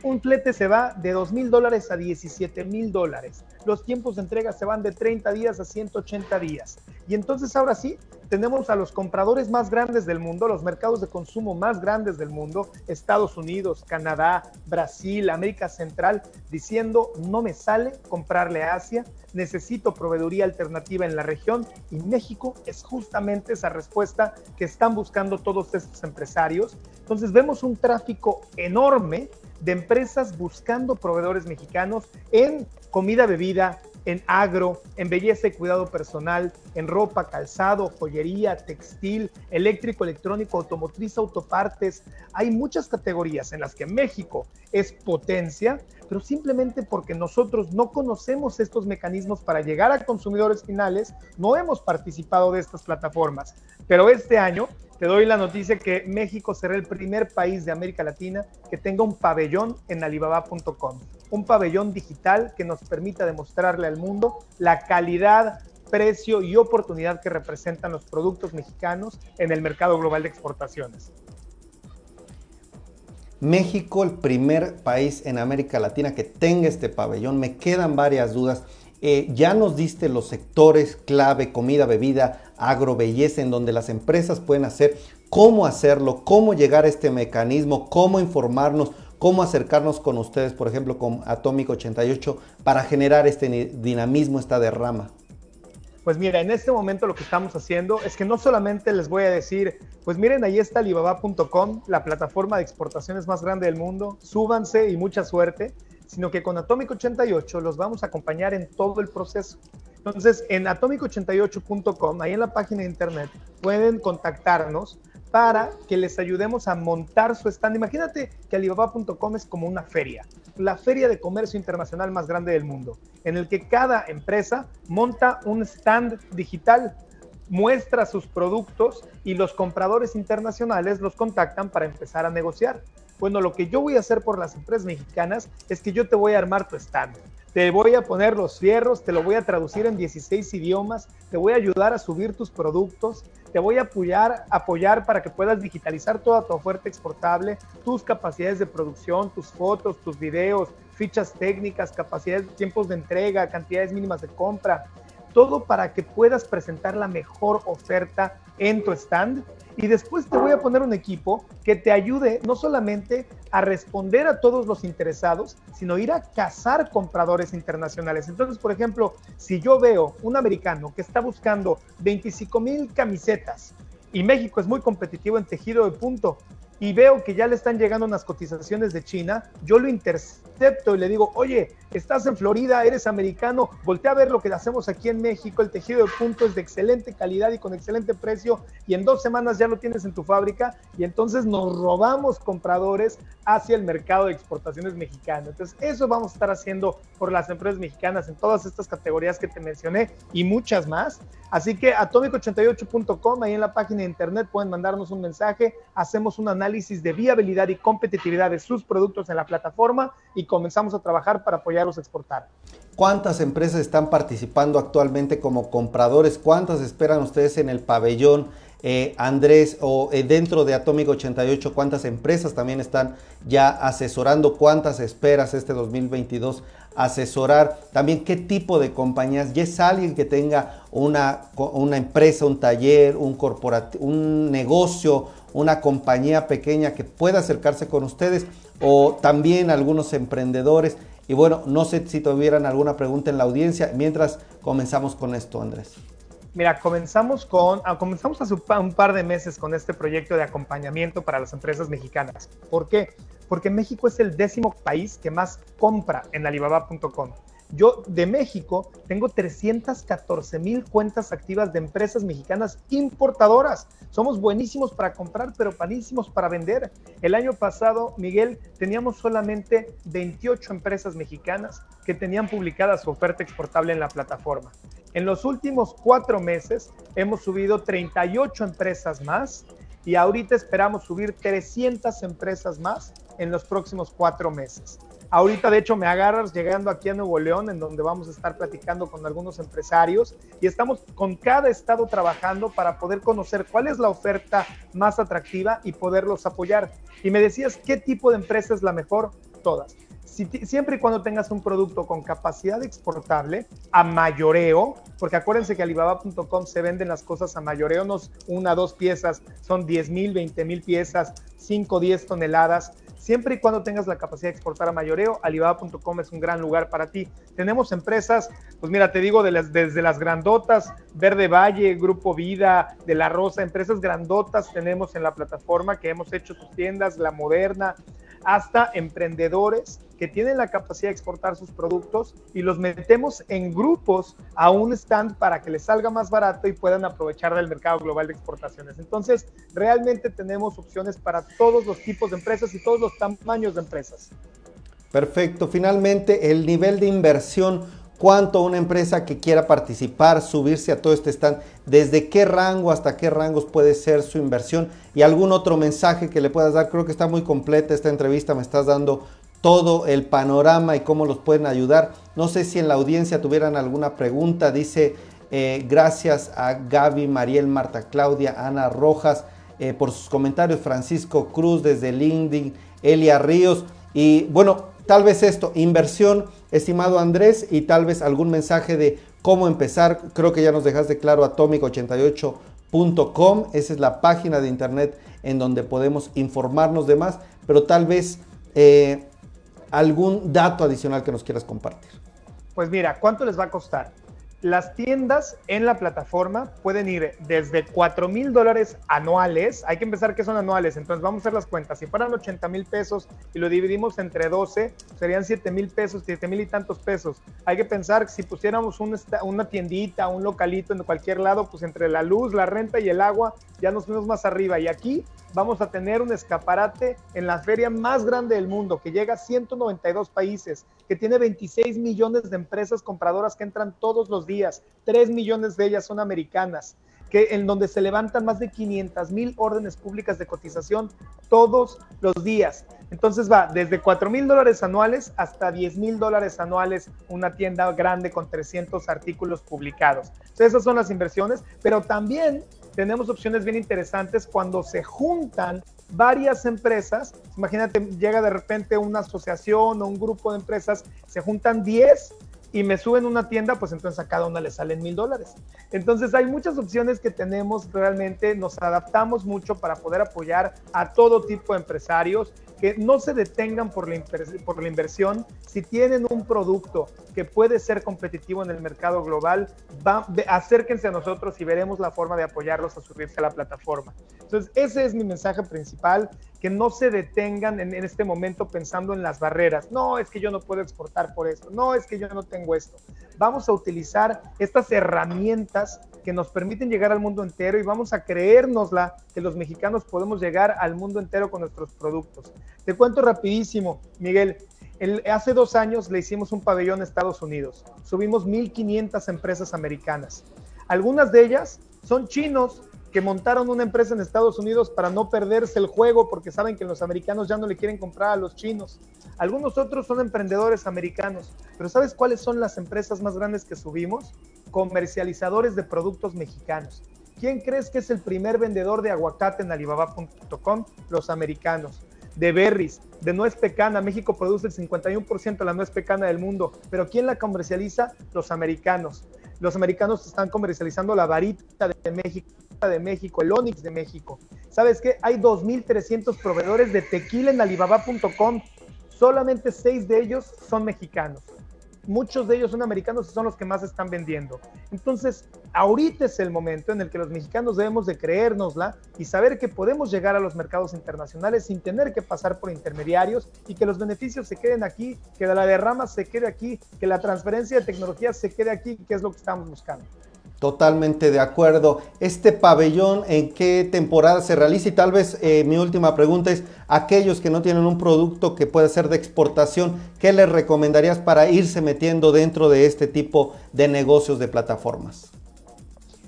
un flete se va de 2 mil dólares a 17 mil dólares. Los tiempos de entrega se van de 30 días a 180 días. Y entonces ahora sí, tenemos a los compradores más grandes del mundo, los mercados de consumo más grandes del mundo, Estados Unidos, Canadá, Brasil, América Central, diciendo, no me sale comprarle a Asia, necesito proveeduría alternativa en la región y México es justamente esa respuesta que están buscando todos estos empresarios. Entonces vemos un tráfico enorme de empresas buscando proveedores mexicanos en comida, bebida, en agro, en belleza y cuidado personal, en ropa, calzado, joyería, textil, eléctrico, electrónico, automotriz, autopartes. Hay muchas categorías en las que México es potencia, pero simplemente porque nosotros no conocemos estos mecanismos para llegar a consumidores finales, no hemos participado de estas plataformas. Pero este año te doy la noticia que México será el primer país de América Latina que tenga un pabellón en alibaba.com, un pabellón digital que nos permita demostrarle al mundo la calidad, precio y oportunidad que representan los productos mexicanos en el mercado global de exportaciones. México, el primer país en América Latina que tenga este pabellón. Me quedan varias dudas. Eh, ya nos diste los sectores clave, comida, bebida, agro, belleza, en donde las empresas pueden hacer, cómo hacerlo, cómo llegar a este mecanismo, cómo informarnos, cómo acercarnos con ustedes, por ejemplo, con Atomic 88, para generar este dinamismo, esta derrama. Pues mira, en este momento lo que estamos haciendo es que no solamente les voy a decir, pues miren, ahí está alibaba.com, la plataforma de exportaciones más grande del mundo, súbanse y mucha suerte, sino que con Atomic 88 los vamos a acompañar en todo el proceso. Entonces, en atomic88.com, ahí en la página de internet, pueden contactarnos para que les ayudemos a montar su stand. Imagínate que alibaba.com es como una feria, la feria de comercio internacional más grande del mundo, en el que cada empresa monta un stand digital, muestra sus productos y los compradores internacionales los contactan para empezar a negociar. Bueno, lo que yo voy a hacer por las empresas mexicanas es que yo te voy a armar tu stand. Te voy a poner los fierros, te lo voy a traducir en 16 idiomas, te voy a ayudar a subir tus productos, te voy a apoyar, apoyar para que puedas digitalizar toda tu oferta exportable, tus capacidades de producción, tus fotos, tus videos, fichas técnicas, capacidades, tiempos de entrega, cantidades mínimas de compra. Todo para que puedas presentar la mejor oferta en tu stand. Y después te voy a poner un equipo que te ayude no solamente a responder a todos los interesados, sino ir a cazar compradores internacionales. Entonces, por ejemplo, si yo veo un americano que está buscando 25 mil camisetas y México es muy competitivo en tejido de punto, y veo que ya le están llegando unas cotizaciones de China, yo lo intercepto y le digo, oye, estás en Florida, eres americano, voltea a ver lo que hacemos aquí en México, el tejido de punto es de excelente calidad y con excelente precio y en dos semanas ya lo tienes en tu fábrica y entonces nos robamos compradores hacia el mercado de exportaciones mexicano. Entonces eso vamos a estar haciendo por las empresas mexicanas en todas estas categorías que te mencioné y muchas más. Así que atomic88.com, ahí en la página de internet pueden mandarnos un mensaje, hacemos un análisis de viabilidad y competitividad de sus productos en la plataforma y comenzamos a trabajar para apoyarlos a exportar. ¿Cuántas empresas están participando actualmente como compradores? ¿Cuántas esperan ustedes en el pabellón? Eh, Andrés, o eh, dentro de Atomic 88, ¿cuántas empresas también están ya asesorando? ¿Cuántas esperas este 2022 asesorar? También, ¿qué tipo de compañías? ¿Ya es alguien que tenga una, una empresa, un taller, un, un negocio, una compañía pequeña que pueda acercarse con ustedes? ¿O también algunos emprendedores? Y bueno, no sé si tuvieran alguna pregunta en la audiencia mientras comenzamos con esto, Andrés. Mira, comenzamos con, ah, comenzamos hace un par de meses con este proyecto de acompañamiento para las empresas mexicanas. ¿Por qué? Porque México es el décimo país que más compra en alibaba.com. Yo de México tengo 314 mil cuentas activas de empresas mexicanas importadoras. Somos buenísimos para comprar, pero malísimos para vender. El año pasado, Miguel, teníamos solamente 28 empresas mexicanas que tenían publicada su oferta exportable en la plataforma. En los últimos cuatro meses hemos subido 38 empresas más y ahorita esperamos subir 300 empresas más en los próximos cuatro meses. Ahorita, de hecho, me agarras llegando aquí a Nuevo León, en donde vamos a estar platicando con algunos empresarios y estamos con cada estado trabajando para poder conocer cuál es la oferta más atractiva y poderlos apoyar. Y me decías, ¿qué tipo de empresa es la mejor? Todas. siempre y cuando tengas un producto con capacidad exportable a mayoreo, porque acuérdense que alibaba.com se venden las cosas a mayoreo, no una, dos piezas, son 10 mil, 20 mil piezas, 5, 10 toneladas Siempre y cuando tengas la capacidad de exportar a mayoreo, alibaba.com es un gran lugar para ti. Tenemos empresas, pues mira, te digo, desde las grandotas, Verde Valle, Grupo Vida, de La Rosa, empresas grandotas tenemos en la plataforma que hemos hecho sus tiendas, La Moderna, hasta emprendedores que tienen la capacidad de exportar sus productos y los metemos en grupos a un stand para que les salga más barato y puedan aprovechar del mercado global de exportaciones. Entonces, realmente tenemos opciones para todos los tipos de empresas y todos los tamaños de empresas. Perfecto. Finalmente, el nivel de inversión cuánto una empresa que quiera participar, subirse a todo este stand, desde qué rango hasta qué rangos puede ser su inversión y algún otro mensaje que le puedas dar. Creo que está muy completa esta entrevista, me estás dando todo el panorama y cómo los pueden ayudar. No sé si en la audiencia tuvieran alguna pregunta. Dice, eh, gracias a Gaby, Mariel, Marta Claudia, Ana Rojas eh, por sus comentarios. Francisco Cruz desde LinkedIn, Elia Ríos. Y bueno, tal vez esto, inversión, estimado Andrés, y tal vez algún mensaje de cómo empezar. Creo que ya nos dejaste claro atomic88.com. Esa es la página de internet en donde podemos informarnos de más, pero tal vez... Eh, algún dato adicional que nos quieras compartir. Pues mira, ¿cuánto les va a costar? Las tiendas en la plataforma pueden ir desde 4 mil dólares anuales. Hay que empezar que son anuales, entonces vamos a hacer las cuentas. Si fueran 80 mil pesos y lo dividimos entre 12, serían 7 mil pesos, 7 mil y tantos pesos. Hay que pensar que si pusiéramos una tiendita, un localito en cualquier lado, pues entre la luz, la renta y el agua, ya nos fuimos más arriba. Y aquí vamos a tener un escaparate en la feria más grande del mundo, que llega a 192 países, que tiene 26 millones de empresas compradoras que entran todos los días, 3 millones de ellas son americanas, que en donde se levantan más de 500 mil órdenes públicas de cotización todos los días. Entonces va desde 4 mil dólares anuales hasta 10 mil dólares anuales una tienda grande con 300 artículos publicados. Esas son las inversiones, pero también tenemos opciones bien interesantes cuando se juntan varias empresas. Imagínate, llega de repente una asociación o un grupo de empresas, se juntan 10 y me suben una tienda, pues entonces a cada una le salen mil dólares. Entonces hay muchas opciones que tenemos realmente, nos adaptamos mucho para poder apoyar a todo tipo de empresarios que no se detengan por la, inversión. Si tienen un producto que puede ser competitivo en el mercado global, acérquense a nosotros y veremos la forma de apoyarlos a subirse a la plataforma. Entonces, ese es mi mensaje principal, que no se detengan en, este momento pensando en las barreras. No, es que yo no puedo exportar por esto. No, es que yo no tengo esto. Vamos a utilizar estas herramientas que nos permiten llegar al mundo entero y vamos a creérnosla que los mexicanos podemos llegar al mundo entero con nuestros productos. Te cuento rapidísimo, Miguel. hace dos años le hicimos un pabellón a Estados Unidos. Subimos 1.500 empresas americanas. Algunas de ellas son chinos que montaron una empresa en Estados Unidos para no perderse el juego porque saben que los americanos ya no le quieren comprar a los chinos. Algunos otros son emprendedores americanos. Pero ¿sabes cuáles son las empresas más grandes que subimos? Comercializadores de productos mexicanos. ¿Quién crees que es el primer vendedor de aguacate en alibaba.com? Los americanos. De berries, de nuez pecana. México produce el 51% de la nuez pecana del mundo. Pero ¿quién la comercializa? Los americanos. Los americanos están comercializando la varita de México de México, el Onix de México. ¿Sabes qué? Hay 2.300 proveedores de tequila en alibaba.com. Solamente seis de ellos son mexicanos. Muchos de ellos son americanos y son los que más están vendiendo. Entonces, ahorita es el momento en el que los mexicanos debemos de creérnosla y saber que podemos llegar a los mercados internacionales sin tener que pasar por intermediarios y que los beneficios se queden aquí, que la derrama se quede aquí, que la transferencia de tecnología se quede aquí, que es lo que estamos buscando. Totalmente de acuerdo. Este pabellón, ¿en qué temporada se realiza? Y tal vez eh, mi última pregunta es, aquellos que no tienen un producto que pueda ser de exportación, ¿qué les recomendarías para irse metiendo dentro de este tipo de negocios de plataformas?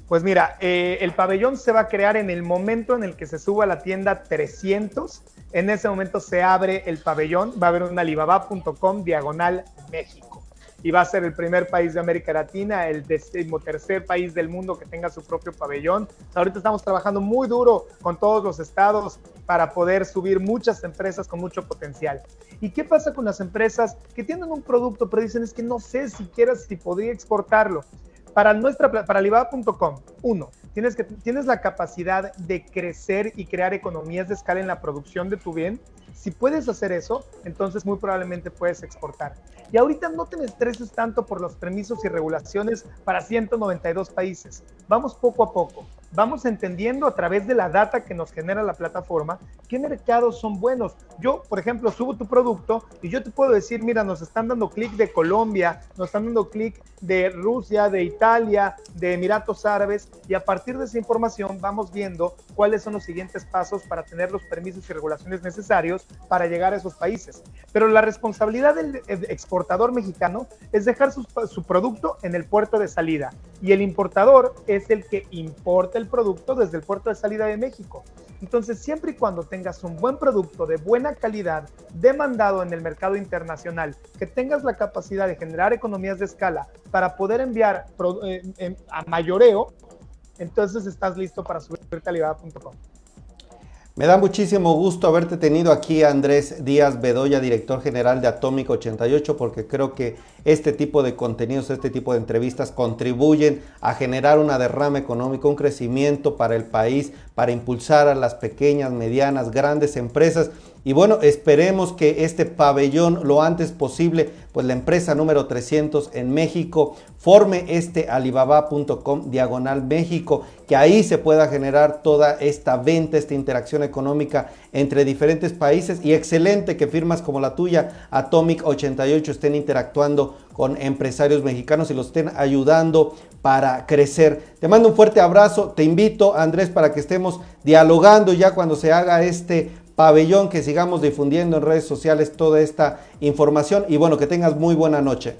Pues mira, eh, el pabellón se va a crear en el momento en el que se suba a la tienda 300. En ese momento se abre el pabellón, va a haber un alibaba.com diagonal México y va a ser el primer país de América Latina, el decimotercer país del mundo que tenga su propio pabellón. Ahorita estamos trabajando muy duro con todos los estados para poder subir muchas empresas con mucho potencial. ¿Y qué pasa con las empresas que tienen un producto pero dicen es que no sé siquiera si podría exportarlo? Para nuestra para Alibaba.com, uno, tienes que tienes la capacidad de crecer y crear economías de escala en la producción de tu bien. Si puedes hacer eso, entonces muy probablemente puedes exportar. Y ahorita no te estreses tanto por los permisos y regulaciones para 192 países. Vamos poco a poco. Vamos entendiendo a través de la data que nos genera la plataforma qué mercados son buenos. Yo, por ejemplo, subo tu producto y yo te puedo decir, mira, nos están dando clic de Colombia, nos están dando clic de Rusia, de Italia, de Emiratos Árabes y a partir de esa información vamos viendo cuáles son los siguientes pasos para tener los permisos y regulaciones necesarios para llegar a esos países. Pero la responsabilidad del exportador mexicano es dejar su, su producto en el puerto de salida y el importador es el que importa el producto desde el puerto de salida de México. Entonces, siempre y cuando tengas un buen producto de buena calidad, demandado en el mercado internacional, que tengas la capacidad de generar economías de escala para poder enviar eh, a mayoreo, entonces estás listo para subirte a Alibaba.com. Me da muchísimo gusto haberte tenido aquí, Andrés Díaz Bedoya, director general de Atómico 88, porque creo que este tipo de contenidos, este tipo de entrevistas contribuyen a generar una derrama económica, un crecimiento para el país, para impulsar a las pequeñas, medianas, grandes empresas y bueno, esperemos que este pabellón lo antes posible, pues la empresa número 300 en México forme este alibaba.com diagonal México, que ahí se pueda generar toda esta venta, esta interacción económica entre diferentes países y excelente que firmas como la tuya, Atomic 88, estén interactuando con empresarios mexicanos y los estén ayudando para crecer. Te mando un fuerte abrazo, te invito Andrés para que estemos dialogando ya cuando se haga este pabellón, que sigamos difundiendo en redes sociales toda esta información y bueno, que tengas muy buena noche.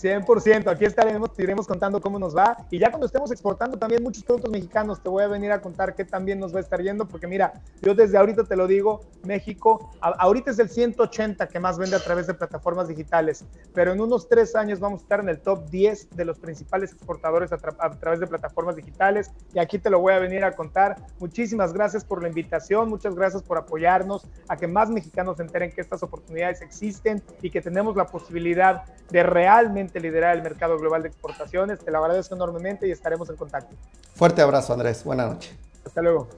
100%, aquí estaremos, te iremos contando cómo nos va y ya cuando estemos exportando también muchos productos mexicanos, te voy a venir a contar qué también nos va a estar yendo, porque mira, yo desde ahorita te lo digo, México, ahorita es el 180 que más vende a través de plataformas digitales, pero en unos tres años vamos a estar en el top 10 de los principales exportadores a, a través de plataformas digitales y aquí te lo voy a venir a contar. Muchísimas gracias por la invitación, muchas gracias por apoyarnos, a que más mexicanos se enteren que estas oportunidades existen y que tenemos la posibilidad de realmente liderar el mercado global de exportaciones. Te lo agradezco enormemente y estaremos en contacto. Fuerte abrazo, Andrés. Buenas noches. Hasta luego.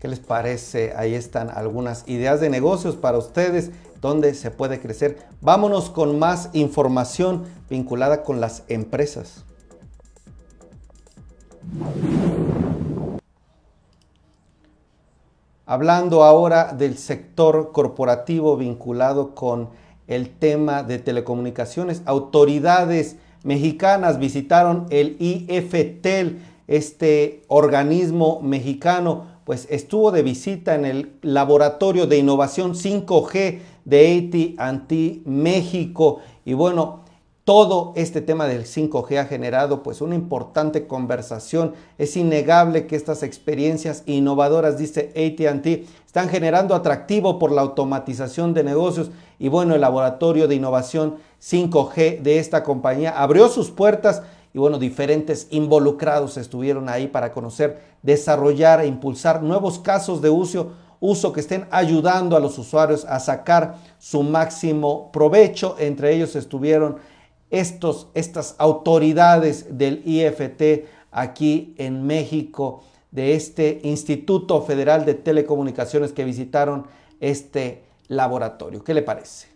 ¿Qué les parece? Ahí están algunas ideas de negocios para ustedes donde se puede crecer. Vámonos con más información vinculada con las empresas. Hablando ahora del sector corporativo vinculado con el tema de telecomunicaciones. Autoridades mexicanas visitaron el IFTEL, este organismo mexicano, pues estuvo de visita en el laboratorio de innovación 5G de AT&T México y bueno, todo este tema del 5G ha generado pues una importante conversación. Es innegable que estas experiencias innovadoras, dice AT&T, están generando atractivo por la automatización de negocios y bueno, el laboratorio de innovación 5G de esta compañía abrió sus puertas y bueno, diferentes involucrados estuvieron ahí para conocer, desarrollar e impulsar nuevos casos de uso, uso que estén ayudando a los usuarios a sacar su máximo provecho. Entre ellos estuvieron estos, estas autoridades del IFT aquí en México, de este Instituto Federal de Telecomunicaciones que visitaron este laboratorio. ¿Qué le parece?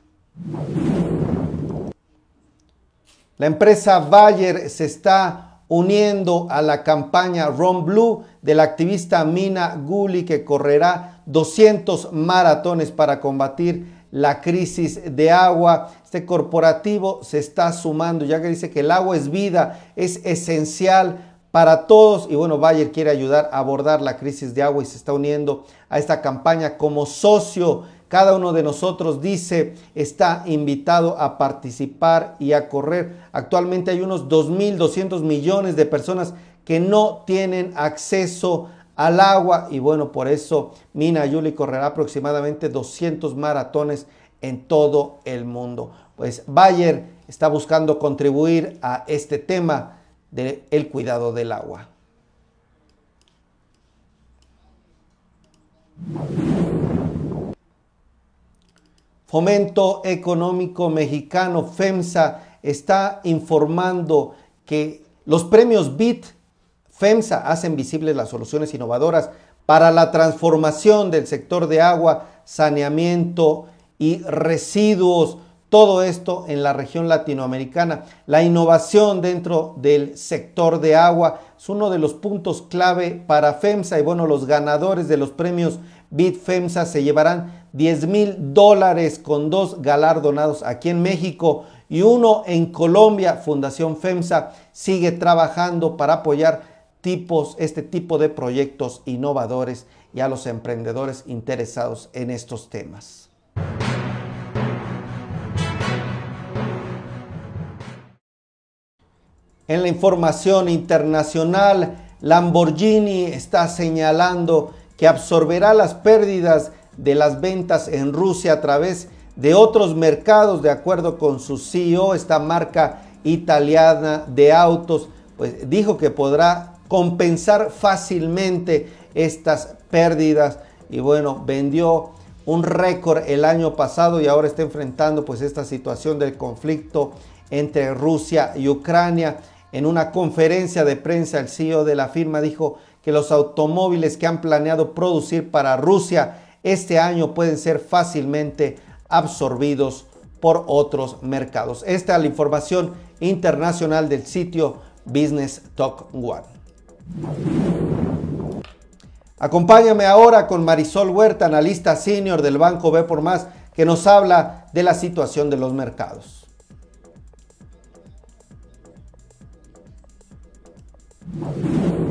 La empresa Bayer se está uniendo a la campaña Run Blue de la activista Mina Guli que correrá 200 maratones para combatir la crisis de agua. Este corporativo se está sumando, ya que dice que el agua es vida, es esencial para todos. Y bueno, Bayer quiere ayudar a abordar la crisis de agua y se está uniendo a esta campaña como socio. Cada uno de nosotros dice está invitado a participar y a correr. Actualmente hay unos 2.200 millones de personas que no tienen acceso al agua y bueno, por eso Mina Yuli correrá aproximadamente 200 maratones en todo el mundo. Pues Bayer está buscando contribuir a este tema del cuidado del agua. Fomento Económico Mexicano, FEMSA, está informando que los premios BIT FEMSA hacen visibles las soluciones innovadoras para la transformación del sector de agua, saneamiento y residuos. Todo esto en la región latinoamericana. La innovación dentro del sector de agua es uno de los puntos clave para FEMSA y bueno, los ganadores de los premios BIT FEMSA se llevarán 10 mil dólares con dos galardonados aquí en México y uno en Colombia. Fundación FEMSA sigue trabajando para apoyar tipos, este tipo de proyectos innovadores y a los emprendedores interesados en estos temas. En la información internacional, Lamborghini está señalando que absorberá las pérdidas de las ventas en Rusia a través de otros mercados, de acuerdo con su CEO, esta marca italiana de autos, pues dijo que podrá compensar fácilmente estas pérdidas y bueno, vendió un récord el año pasado y ahora está enfrentando pues esta situación del conflicto entre Rusia y Ucrania. En una conferencia de prensa el CEO de la firma dijo que los automóviles que han planeado producir para Rusia este año pueden ser fácilmente absorbidos por otros mercados. Esta es la información internacional del sitio Business Talk One. Acompáñame ahora con Marisol Huerta, analista senior del Banco B por Más, que nos habla de la situación de los mercados. Thank you.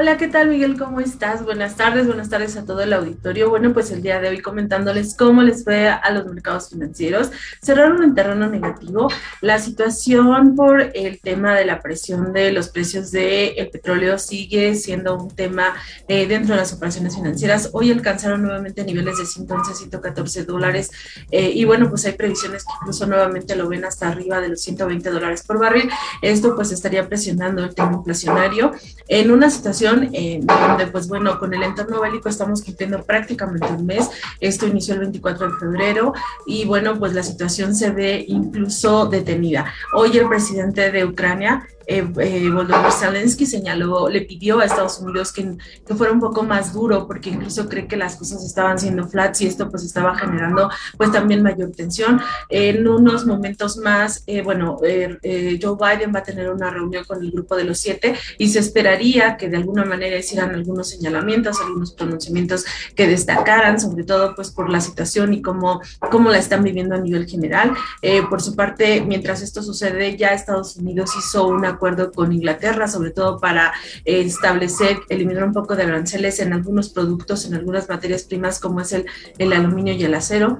Hola, ¿qué tal Miguel? ¿Cómo estás? Buenas tardes, buenas tardes a todo el auditorio. Bueno, pues el día de hoy comentándoles cómo les fue a los mercados financieros. Cerraron en terreno negativo. La situación por el tema de la presión de los precios del el petróleo sigue siendo un tema eh, dentro de las operaciones financieras. Hoy alcanzaron nuevamente niveles de 111, 114 dólares eh, y bueno, pues hay previsiones que incluso nuevamente lo ven hasta arriba de los 120 dólares por barril. Esto pues estaría presionando el tema inflacionario en una situación eh, donde, pues bueno, con el entorno bélico estamos cumpliendo prácticamente un mes. Esto inició el 24 de febrero y bueno, pues la situación se ve incluso detenida. Hoy el presidente de Ucrania eh, eh, Volodymyr Zelensky señaló, le pidió a Estados Unidos que, que, fuera un poco más duro porque incluso cree que las cosas estaban siendo flats y esto pues estaba generando pues también mayor tensión. En unos momentos más, eh, bueno, eh, Joe Biden va a tener una reunión con el grupo de los siete y se esperaría que de alguna manera hicieran algunos señalamientos, algunos pronunciamientos que destacaran, sobre todo pues por la situación y cómo, cómo la están viviendo a nivel general. por su parte, mientras esto sucede, ya Estados Unidos hizo una acuerdo con Inglaterra, sobre todo para eh, establecer, eliminar un poco de aranceles en algunos productos, en algunas materias primas como es el, el aluminio y el acero.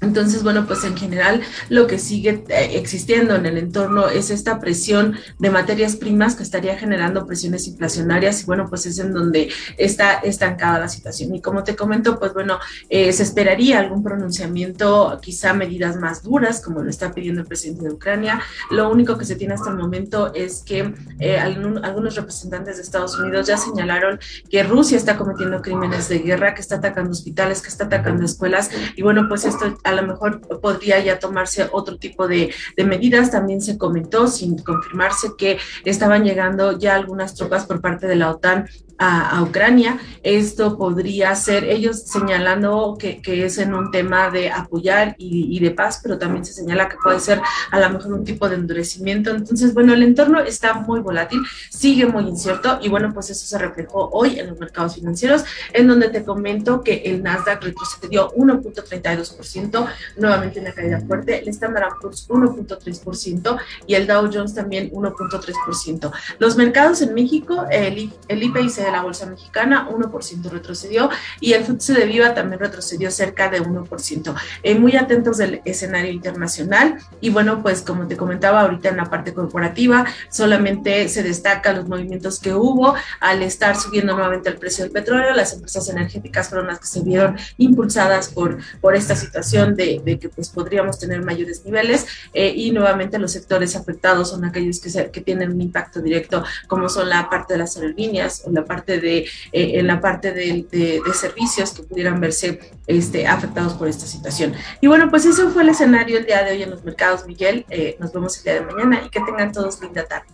Entonces, bueno, pues en general lo que sigue eh, existiendo en el entorno es esta presión de materias primas que estaría generando presiones inflacionarias y bueno, pues es en donde está estancada la situación. Y como te comento, pues bueno, eh, se esperaría algún pronunciamiento, quizá medidas más duras, como lo está pidiendo el presidente de Ucrania. Lo único que se tiene hasta el momento es que eh, algunos representantes de Estados Unidos ya señalaron que Rusia está cometiendo crímenes de guerra, que está atacando hospitales, que está atacando escuelas y bueno, pues esto a lo mejor podría ya tomarse otro tipo de, medidas. También se comentó, sin confirmarse, que estaban llegando ya algunas tropas por parte de la OTAN a, Ucrania. Esto podría ser, ellos señalando que, es en un tema de apoyar y, de paz, pero también se señala que puede ser a lo mejor un tipo de endurecimiento. Entonces, bueno, el entorno está muy volátil, sigue muy incierto y bueno, pues eso se reflejó hoy en los mercados financieros, en donde te comento que el Nasdaq retrocedió 1.32%, nuevamente una caída fuerte, el Standard Poor's 1.3% y el Dow Jones también 1.3%. Los mercados en México, el, el IPC la Bolsa Mexicana, 1% retrocedió y el FTSE de Viva también retrocedió cerca de 1%. Eh, muy atentos del escenario internacional y bueno, pues como te comentaba ahorita en la parte corporativa, solamente se destacan los movimientos que hubo al estar subiendo nuevamente el precio del petróleo, las empresas energéticas fueron las que se vieron impulsadas por, por esta situación de, que pues podríamos tener mayores niveles eh, y nuevamente los sectores afectados son aquellos que, que tienen un impacto directo como son la parte de las aerolíneas o la parte de, eh, en la parte de, servicios que pudieran verse este, afectados por esta situación. Y bueno, pues eso fue el escenario el día de hoy en los mercados, Miguel. Eh, nos vemos el día de mañana y que tengan todos linda tarde.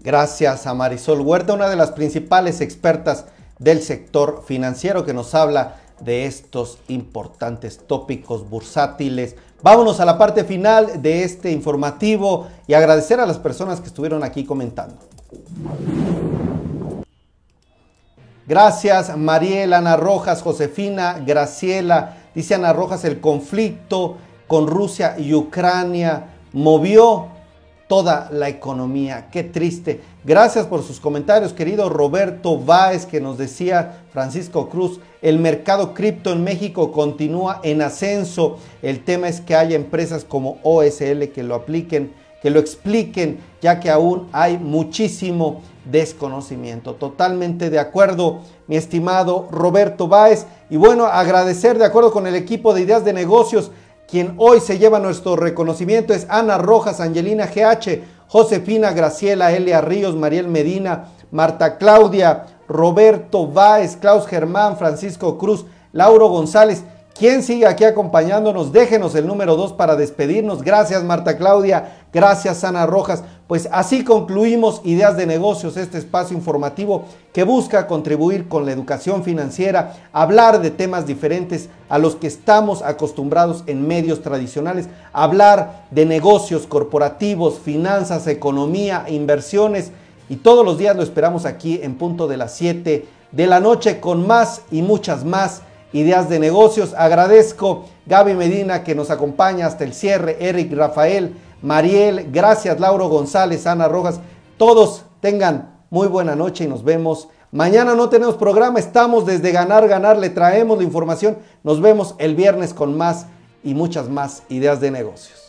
Gracias a Marisol Huerta, una de las principales expertas del sector financiero que nos habla de estos importantes tópicos bursátiles. Vámonos a la parte final de este informativo y agradecer a las personas que estuvieron aquí comentando. Gracias, Mariela, Ana Rojas, Josefina, Graciela. Dice Ana Rojas, el conflicto con Rusia y Ucrania movió toda la economía. Qué triste. Gracias por sus comentarios, querido Roberto Báez, que nos decía Francisco Cruz, el mercado cripto en México continúa en ascenso. El tema es que haya empresas como OSL que lo apliquen que lo expliquen, ya que aún hay muchísimo desconocimiento. Totalmente de acuerdo, mi estimado Roberto Báez. Y bueno, agradecer de acuerdo con el equipo de ideas de negocios, quien hoy se lleva nuestro reconocimiento es Ana Rojas, Angelina GH, Josefina Graciela, Elia Ríos, Mariel Medina, Marta Claudia, Roberto Báez, Klaus Germán, Francisco Cruz, Lauro González. ¿Quién sigue aquí acompañándonos? Déjenos el número 2 para despedirnos. Gracias Marta Claudia, gracias Ana Rojas. Pues así concluimos Ideas de Negocios, este espacio informativo que busca contribuir con la educación financiera, hablar de temas diferentes a los que estamos acostumbrados en medios tradicionales, hablar de negocios corporativos, finanzas, economía, inversiones y todos los días lo esperamos aquí en punto de las 7 de la noche con más y muchas más ideas de negocios. Agradezco Gaby Medina que nos acompaña hasta el cierre, Eric Rafael, Mariel, gracias Lauro González, Ana Rojas, todos Tengan muy buena noche y nos vemos. Mañana no tenemos programa, estamos desde Ganar, Ganar, le traemos la información. Nos vemos el viernes con más y muchas más ideas de negocios.